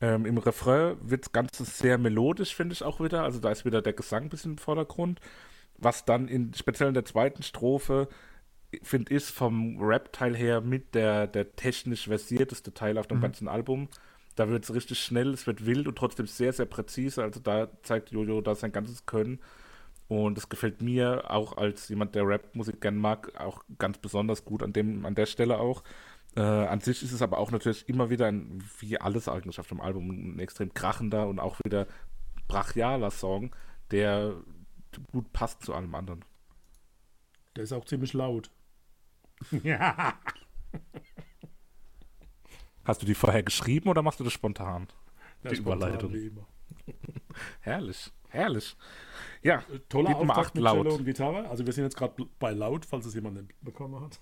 Ähm, Im Refrain wird das Ganze sehr melodisch, finde ich auch wieder. Also da ist wieder der Gesang ein bisschen im Vordergrund. Was dann in, speziell in der zweiten Strophe, finde ich, vom Rap-Teil her mit der, der technisch versierteste Teil auf dem Mhm. ganzen Album. Da wird es richtig schnell, es wird wild und trotzdem sehr, sehr präzise. Also da zeigt Jojo da sein ganzes Können. Und das gefällt mir auch als jemand, der Rap-Musik gern mag, auch ganz besonders gut an, dem, an der Stelle auch. Äh, an sich ist es aber auch natürlich immer wieder, ein, wie alles eigentlich auf dem Album, ein extrem krachender und auch wieder brachialer Song, der gut passt zu allem anderen. Der ist auch ziemlich laut. *laughs* Hast du die vorher geschrieben oder machst du das spontan? Der Die spontan Überleitung. *laughs* Herrlich, herrlich. Ja, Toller Lied Nummer Auftakt mit laut. Cello und Gitarre. Also wir sind jetzt gerade bei laut, falls es jemand nicht bekommen hat.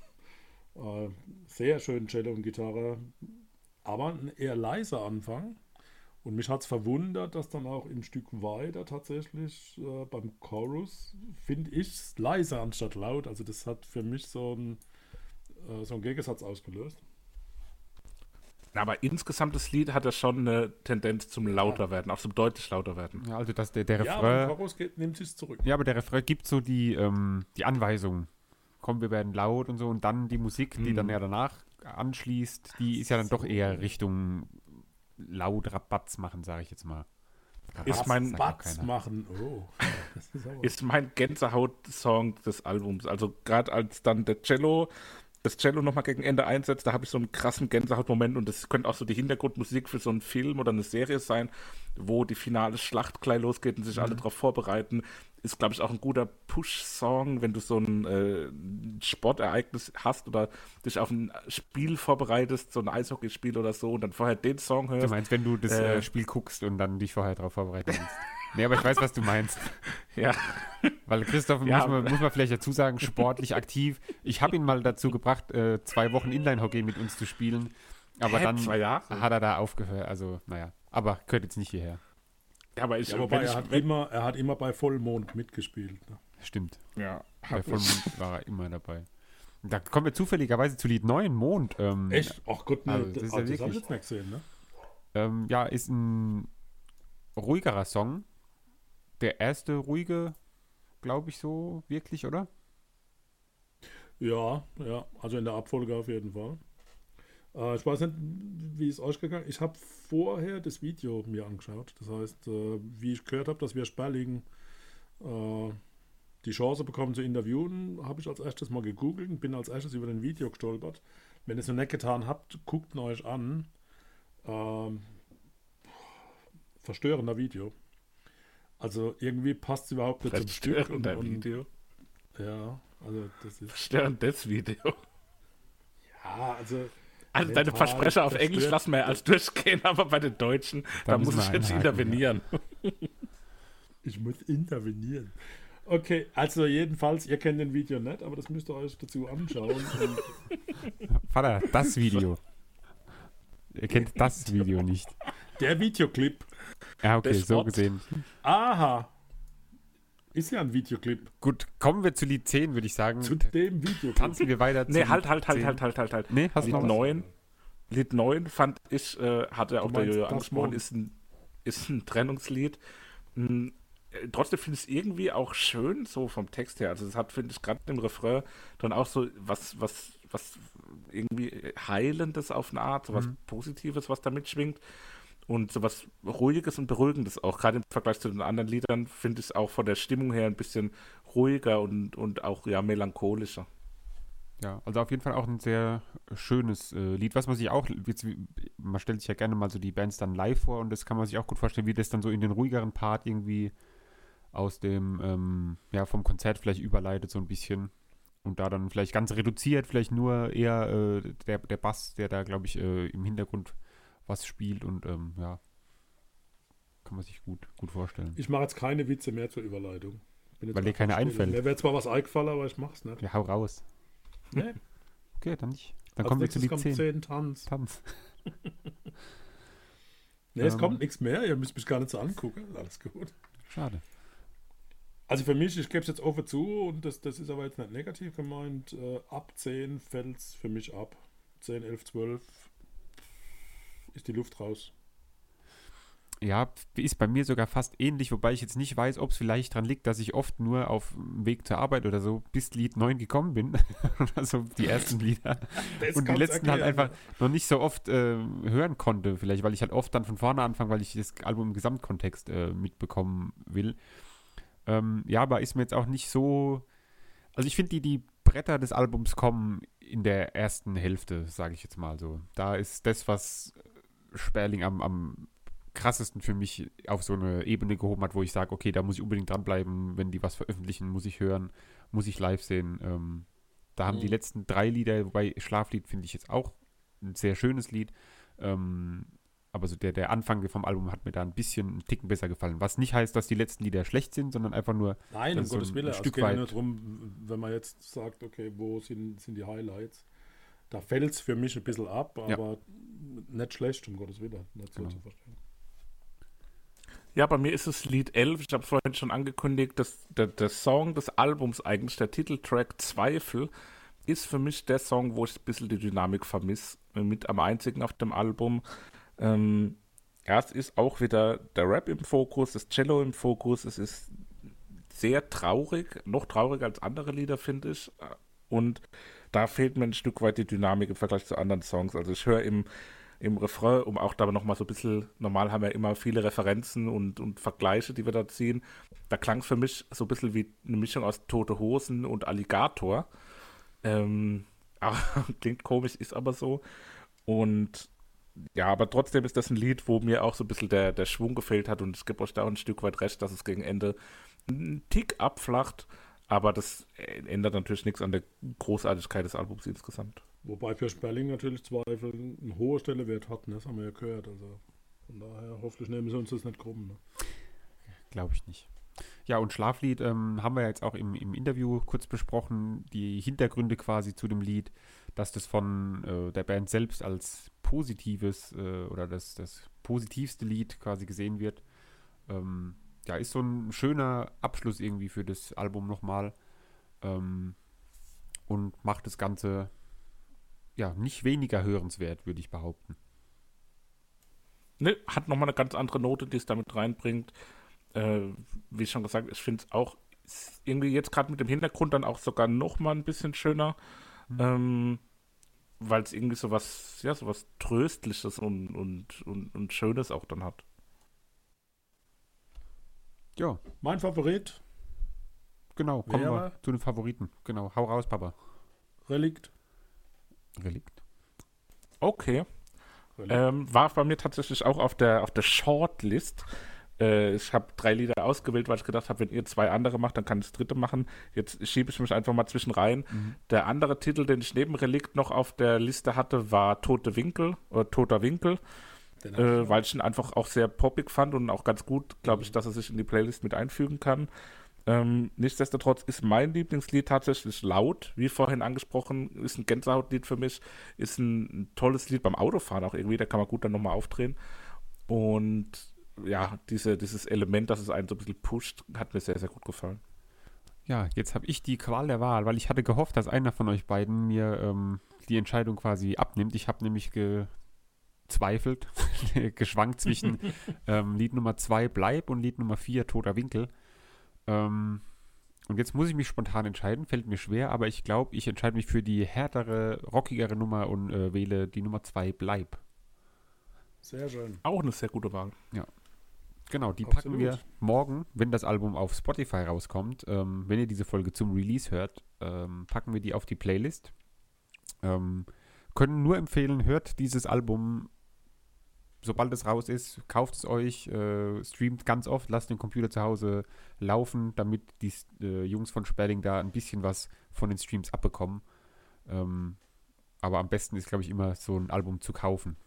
Äh, sehr schön Cello und Gitarre, aber ein eher leiser Anfang. Und mich hat es verwundert, dass dann auch ein Stück weiter tatsächlich äh, beim Chorus, finde ich, es leiser anstatt laut. Also das hat für mich so ein äh, so einen Gegensatz ausgelöst. aber insgesamt das Lied hat ja schon eine Tendenz zum lauter werden, auch zum deutlich lauter werden. Ja, also dass der, der Ja, aber Refrain. Chorus geht, nimmt sich zurück. Ja, aber der Refrain gibt so die, ähm, die Anweisung. Komm, wir werden laut und so. Und dann die Musik, die Mhm. dann ja danach anschließt, die ist ja dann doch eher Richtung laut Rabatz machen, sage ich jetzt mal. Ist Rabatz mein sagt auch Batz machen. Oh, *laughs* das ist Ist mein Gänsehaut-Song des Albums. Also gerade als dann der Cello, das Cello nochmal gegen Ende einsetzt, da habe ich so einen krassen Gänsehautmoment und das könnte auch so die Hintergrundmusik für so einen Film oder eine Serie sein, wo die finale Schlacht gleich losgeht und sich alle darauf vorbereiten. Ist, glaube ich, auch ein guter Push-Song, wenn du so ein äh, Sportereignis hast oder dich auf ein Spiel vorbereitest, so ein Eishockeyspiel oder so, und dann vorher den Song Du hörst. meinst, wenn du das Äh. äh, Spiel guckst und dann dich vorher darauf vorbereiten willst. *laughs* nee, aber ich weiß, was du meinst. *laughs* Ja, Weil Christoph, Ja, muss, man, aber- muss man vielleicht dazu sagen, sportlich aktiv. Ich habe ihn mal dazu gebracht, äh, zwei Wochen Inline-Hockey mit uns zu spielen. Aber Hä, dann hat er da aufgehört. Also, naja. Aber gehört jetzt nicht hierher. ja aber ich, Ja, ich, er hat, immer, er hat immer bei Vollmond mitgespielt. Ne? Stimmt. ja, Bei Vollmond war er immer dabei. Da kommen wir zufälligerweise zu Lied 9, Mond. Ähm, Echt? Ach Gott, ne, Also, das, ist ja das habe ich wirklich- jetzt nicht gesehen. Ne? Ähm, ja, ist ein ruhigerer Song. Der erste ruhige, glaube ich, so wirklich, oder? Ja, ja, also in der Abfolge auf jeden Fall. Äh, ich weiß nicht, wie es euch gegangen Ich habe vorher das Video mir angeschaut. Das heißt, äh, wie ich gehört habe, dass wir Sperling äh, die Chance bekommen zu interviewen, habe ich als erstes mal gegoogelt und bin als erstes über den Video gestolpert. Wenn ihr es noch nicht getan habt, guckt ihn euch an. Ähm, verstörender Video. Also irgendwie passt es überhaupt nicht zum Stück. Verstörender und, Video. Ja, also das ist. Verstörendes Video. Ja, also. Also deine Versprecher auf Englisch zerstört. lassen wir als durchgehen, aber bei den Deutschen, da, Da muss ich jetzt intervenieren. *laughs* Ich muss intervenieren. Okay, also jedenfalls, ihr kennt den Video nicht, aber das müsst ihr euch dazu anschauen. Und *laughs* Vater, das Video. Ihr kennt das Video nicht. der Videoclip, Ja, okay, so gesehen. aha, ist ja ein Videoclip Gut, kommen wir zu Lied 10, würde ich sagen. zu dem Videoclip. Tanzen wir weiter zu Nee, halt, halt, halt, 10. halt, halt, halt, halt. Nee, hast du Lied noch was? 9, Lied 9 fand ich, äh, hat er auch der Jojo angesprochen, ist ein, ist ein Trennungslied. Mm, äh, Trotzdem finde ich es irgendwie auch schön, so vom Text her. Also es hat, finde ich, gerade im Refrain dann auch so was, was, was irgendwie Heilendes auf eine Art, so was Mhm. Positives, was da mitschwingt. Und so was Ruhiges und Beruhigendes auch. Gerade im Vergleich zu den anderen Liedern finde ich es auch von der Stimmung her ein bisschen ruhiger und, und auch ja melancholischer. Ja, also auf jeden Fall auch ein sehr schönes äh, Lied, was man sich auch, jetzt, man stellt sich ja gerne mal so die Bands dann live vor und das kann man sich auch gut vorstellen, wie das dann so in den ruhigeren Part irgendwie aus dem, ähm, ja, vom Konzert vielleicht überleitet so ein bisschen und da dann vielleicht ganz reduziert, vielleicht nur eher äh, der, der Bass, der da, glaube ich, äh, im Hintergrund was spielt und ähm, ja, kann man sich gut, gut vorstellen. Ich mache jetzt keine Witze mehr zur Überleitung. Weil dir keine einfällt. Mir wäre zwar was eingefallen, aber ich mach's nicht. Ja, hau raus. Nee. *laughs* Okay, dann nicht. Dann Als kommen wir zu kommt 10. 10 Tanz. Tanz. *laughs* Nee, es Ähm. kommt nichts mehr. Ihr müsst mich gar nicht so angucken. Alles gut. Schade. Also für mich, ich gebe es jetzt offen zu und das, das ist aber jetzt nicht negativ gemeint. Äh, ab 10 fällt es für mich ab. 10, 11, 12 ist die Luft raus. Ja, ist bei mir sogar fast ähnlich, wobei ich jetzt nicht weiß, ob es vielleicht daran liegt, dass ich oft nur auf dem Weg zur Arbeit oder so bis Lied 9 gekommen bin. *laughs* also die ersten Lieder. Das Und die letzten halt erklären. einfach noch nicht so oft äh, hören konnte, vielleicht, weil ich halt oft dann von vorne anfange, weil ich das Album im Gesamtkontext äh, mitbekommen will. Ähm, ja, aber ist mir jetzt auch nicht so. Also ich finde, die, die Bretter des Albums kommen in der ersten Hälfte, sage ich jetzt mal so. Da ist das, was Sperling am, am krassesten für mich auf so eine Ebene gehoben hat, wo ich sage, okay, da muss ich unbedingt dranbleiben, wenn die was veröffentlichen, muss ich hören, muss ich live sehen. Ähm, da haben mhm. die letzten drei Lieder, wobei Schlaflied finde ich jetzt auch ein sehr schönes Lied. Ähm, aber so der, der Anfang vom Album hat mir da ein bisschen einen Ticken besser gefallen. Was nicht heißt, dass die letzten Lieder schlecht sind, sondern einfach nur. Nein, um so Gottes Willen. Es geht weit. nur darum, wenn man jetzt sagt, okay, wo sind, sind die Highlights? Da fällt es für mich ein bisschen ab, aber ja. nicht schlecht, um Gottes Willen. Nicht so genau. zu verstehen. Ja, bei mir ist es Lied 11. Ich habe es vorhin schon angekündigt, dass der, der Song des Albums eigentlich, der Titeltrack Zweifel, ist für mich der Song, wo ich ein bisschen die Dynamik vermisse. Mit am einzigen auf dem Album. Ähm, ja, es ist auch wieder der Rap im Fokus, das Cello im Fokus. Es ist sehr traurig, noch trauriger als andere Lieder, finde ich. Und da fehlt mir ein Stück weit die Dynamik im Vergleich zu anderen Songs. Also ich höre im im Refrain, um auch da nochmal so ein bisschen, normal haben wir immer viele Referenzen und, und Vergleiche, die wir da ziehen. Da klang es für mich so ein bisschen wie eine Mischung aus Tote Hosen und Alligator. Ähm, *laughs* klingt komisch, ist aber so. Und ja, aber trotzdem ist das ein Lied, wo mir auch so ein bisschen der, der Schwung gefehlt hat und ich gebe euch da auch ein Stück weit recht, dass es gegen Ende einen Tick abflacht, aber das ändert natürlich nichts an der Großartigkeit des Albums insgesamt. Wobei für Sperling natürlich Zweifel ein hoher Stellewert hat, ne? das haben wir ja gehört. Also von daher hoffentlich nehmen sie uns das nicht krumm. Ne? Glaube ich nicht. Ja, und Schlaflied ähm, haben wir jetzt auch im, im Interview kurz besprochen, die Hintergründe quasi zu dem Lied, dass das von äh, der Band selbst als positives äh, oder das, das positivste Lied quasi gesehen wird. Ähm, ja, ist so ein schöner Abschluss irgendwie für das Album nochmal ähm, und macht das Ganze ja, nicht weniger hörenswert, würde ich behaupten. Ne, hat nochmal eine ganz andere Note, die es damit reinbringt. Äh, wie schon gesagt, ich finde es auch irgendwie jetzt gerade mit dem Hintergrund dann auch sogar nochmal ein bisschen schöner. Mhm. Ähm, weil es irgendwie so was, ja, so was Tröstliches und, und, und, und Schönes auch dann hat. Ja. Mein Favorit. Genau, kommen wir zu den Favoriten. Genau, hau raus, Papa. Relikt. Relikt. Okay. Ähm, war bei mir tatsächlich auch auf der, auf der Shortlist. Äh, ich habe drei Lieder ausgewählt, weil ich gedacht habe, wenn ihr zwei andere macht, dann kann ich das dritte machen. Jetzt schiebe ich mich einfach mal zwischen rein. Mhm. Der andere Titel, den ich neben Relikt noch auf der Liste hatte, war Tote Winkel oder Toter Winkel. Äh, weil ich ihn einfach auch sehr poppig fand und auch ganz gut, glaube ich, mhm. dass er sich in die Playlist mit einfügen kann. Ähm, nichtsdestotrotz ist mein Lieblingslied tatsächlich laut, wie vorhin angesprochen, ist ein Gänsehautlied für mich, ist ein, ein tolles Lied beim Autofahren auch irgendwie, da kann man gut dann nochmal aufdrehen. Und ja, diese, dieses Element, dass es einen so ein bisschen pusht, hat mir sehr, sehr gut gefallen. Ja, jetzt habe ich die Qual der Wahl, weil ich hatte gehofft, dass einer von euch beiden mir ähm, die Entscheidung quasi abnimmt. Ich habe nämlich gezweifelt, *laughs* geschwankt zwischen *laughs* ähm, Lied Nummer 2 Bleib und Lied Nummer 4 Toter Winkel. Ähm, und jetzt muss ich mich spontan entscheiden, fällt mir schwer, aber ich glaube, ich entscheide mich für die härtere, rockigere Nummer und äh, wähle die Nummer 2 Bleib. Sehr schön. Auch eine sehr gute Wahl. Ja. Genau, die Absolut. packen wir morgen, wenn das Album auf Spotify rauskommt. Ähm, wenn ihr diese Folge zum Release hört, ähm, packen wir die auf die Playlist. Ähm, können nur empfehlen, hört dieses Album sobald es raus ist, kauft es euch, äh, streamt ganz oft, lasst den Computer zu Hause laufen, damit die äh, Jungs von Sperling da ein bisschen was von den Streams abbekommen. Ähm, aber am besten ist, glaube ich, immer so ein Album zu kaufen.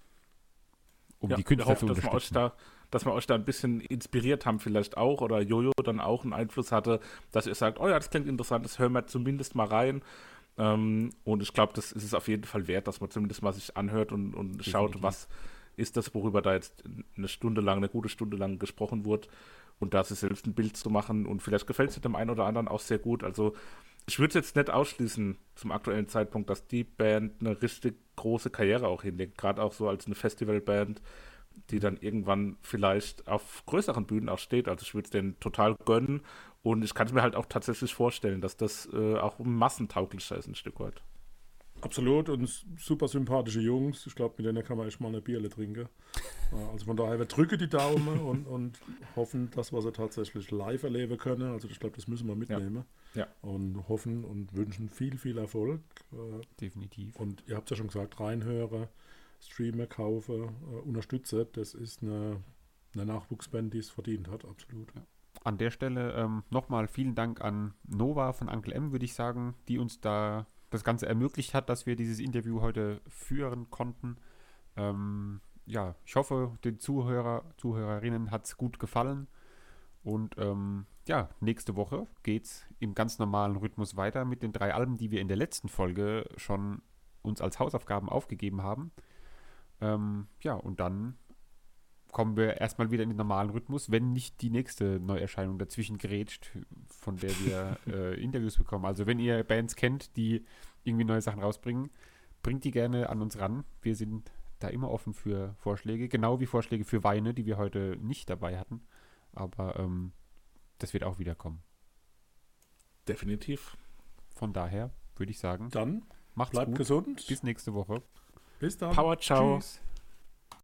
Um ja, die Künstler hoffe, zu unterstützen. Dass wir, da, dass wir euch da ein bisschen inspiriert haben, vielleicht auch, oder Jojo dann auch einen Einfluss hatte, dass ihr sagt, oh ja, das klingt interessant, das hören wir zumindest mal rein. Ähm, und ich glaube, das ist es auf jeden Fall wert, dass man zumindest mal sich anhört und, und schaut, was ist das, worüber da jetzt eine Stunde lang, eine gute Stunde lang gesprochen wurde. Und da sich selbst ein Bild zu machen. Und vielleicht gefällt es dem einen oder anderen auch sehr gut. Also ich würde es jetzt nicht ausschließen zum aktuellen Zeitpunkt, dass die Band eine richtig große Karriere auch hinlegt. Gerade auch so als eine Festivalband, die dann irgendwann vielleicht auf größeren Bühnen auch steht. Also ich würde es denen total gönnen. Und ich kann es mir halt auch tatsächlich vorstellen, dass das äh, auch massentauglicher ist ein Stück weit. Absolut und super sympathische Jungs. Ich glaube, mit denen kann man echt mal eine Bierle trinken. Also von daher, wir drücken die Daumen *laughs* und, und hoffen, dass wir sie tatsächlich live erleben können. Also ich glaube, das müssen wir mitnehmen. Ja. ja. Und hoffen und wünschen viel, viel Erfolg. Äh, Definitiv. Und ihr habt ja schon gesagt, reinhören, streamen, kaufen, äh, unterstützen. Das ist eine eine Nachwuchsband, die es verdient hat, absolut. Ja. An der Stelle ähm, nochmal vielen Dank an Nova von Uncle M, würde ich sagen, die uns da das Ganze ermöglicht hat, dass wir dieses Interview heute führen konnten. Ähm, ja, ich hoffe, den Zuhörer, Zuhörerinnen hat es gut gefallen. Und ähm, ja, nächste Woche geht es im ganz normalen Rhythmus weiter mit den drei Alben, die wir in der letzten Folge schon uns als Hausaufgaben aufgegeben haben. Ähm, ja, und dann kommen wir erstmal wieder in den normalen Rhythmus, wenn nicht die nächste Neuerscheinung dazwischen gerätscht, von der wir *laughs* äh, Interviews bekommen. Also wenn ihr Bands kennt, die irgendwie neue Sachen rausbringen, bringt die gerne an uns ran. Wir sind da immer offen für Vorschläge, genau wie Vorschläge für Weine, die wir heute nicht dabei hatten. Aber ähm, das wird auch wieder kommen. Definitiv. Von daher würde ich sagen, dann macht's bleibt gut. gesund. Bis nächste Woche. Bis dann. Power, ciao. Tschüss.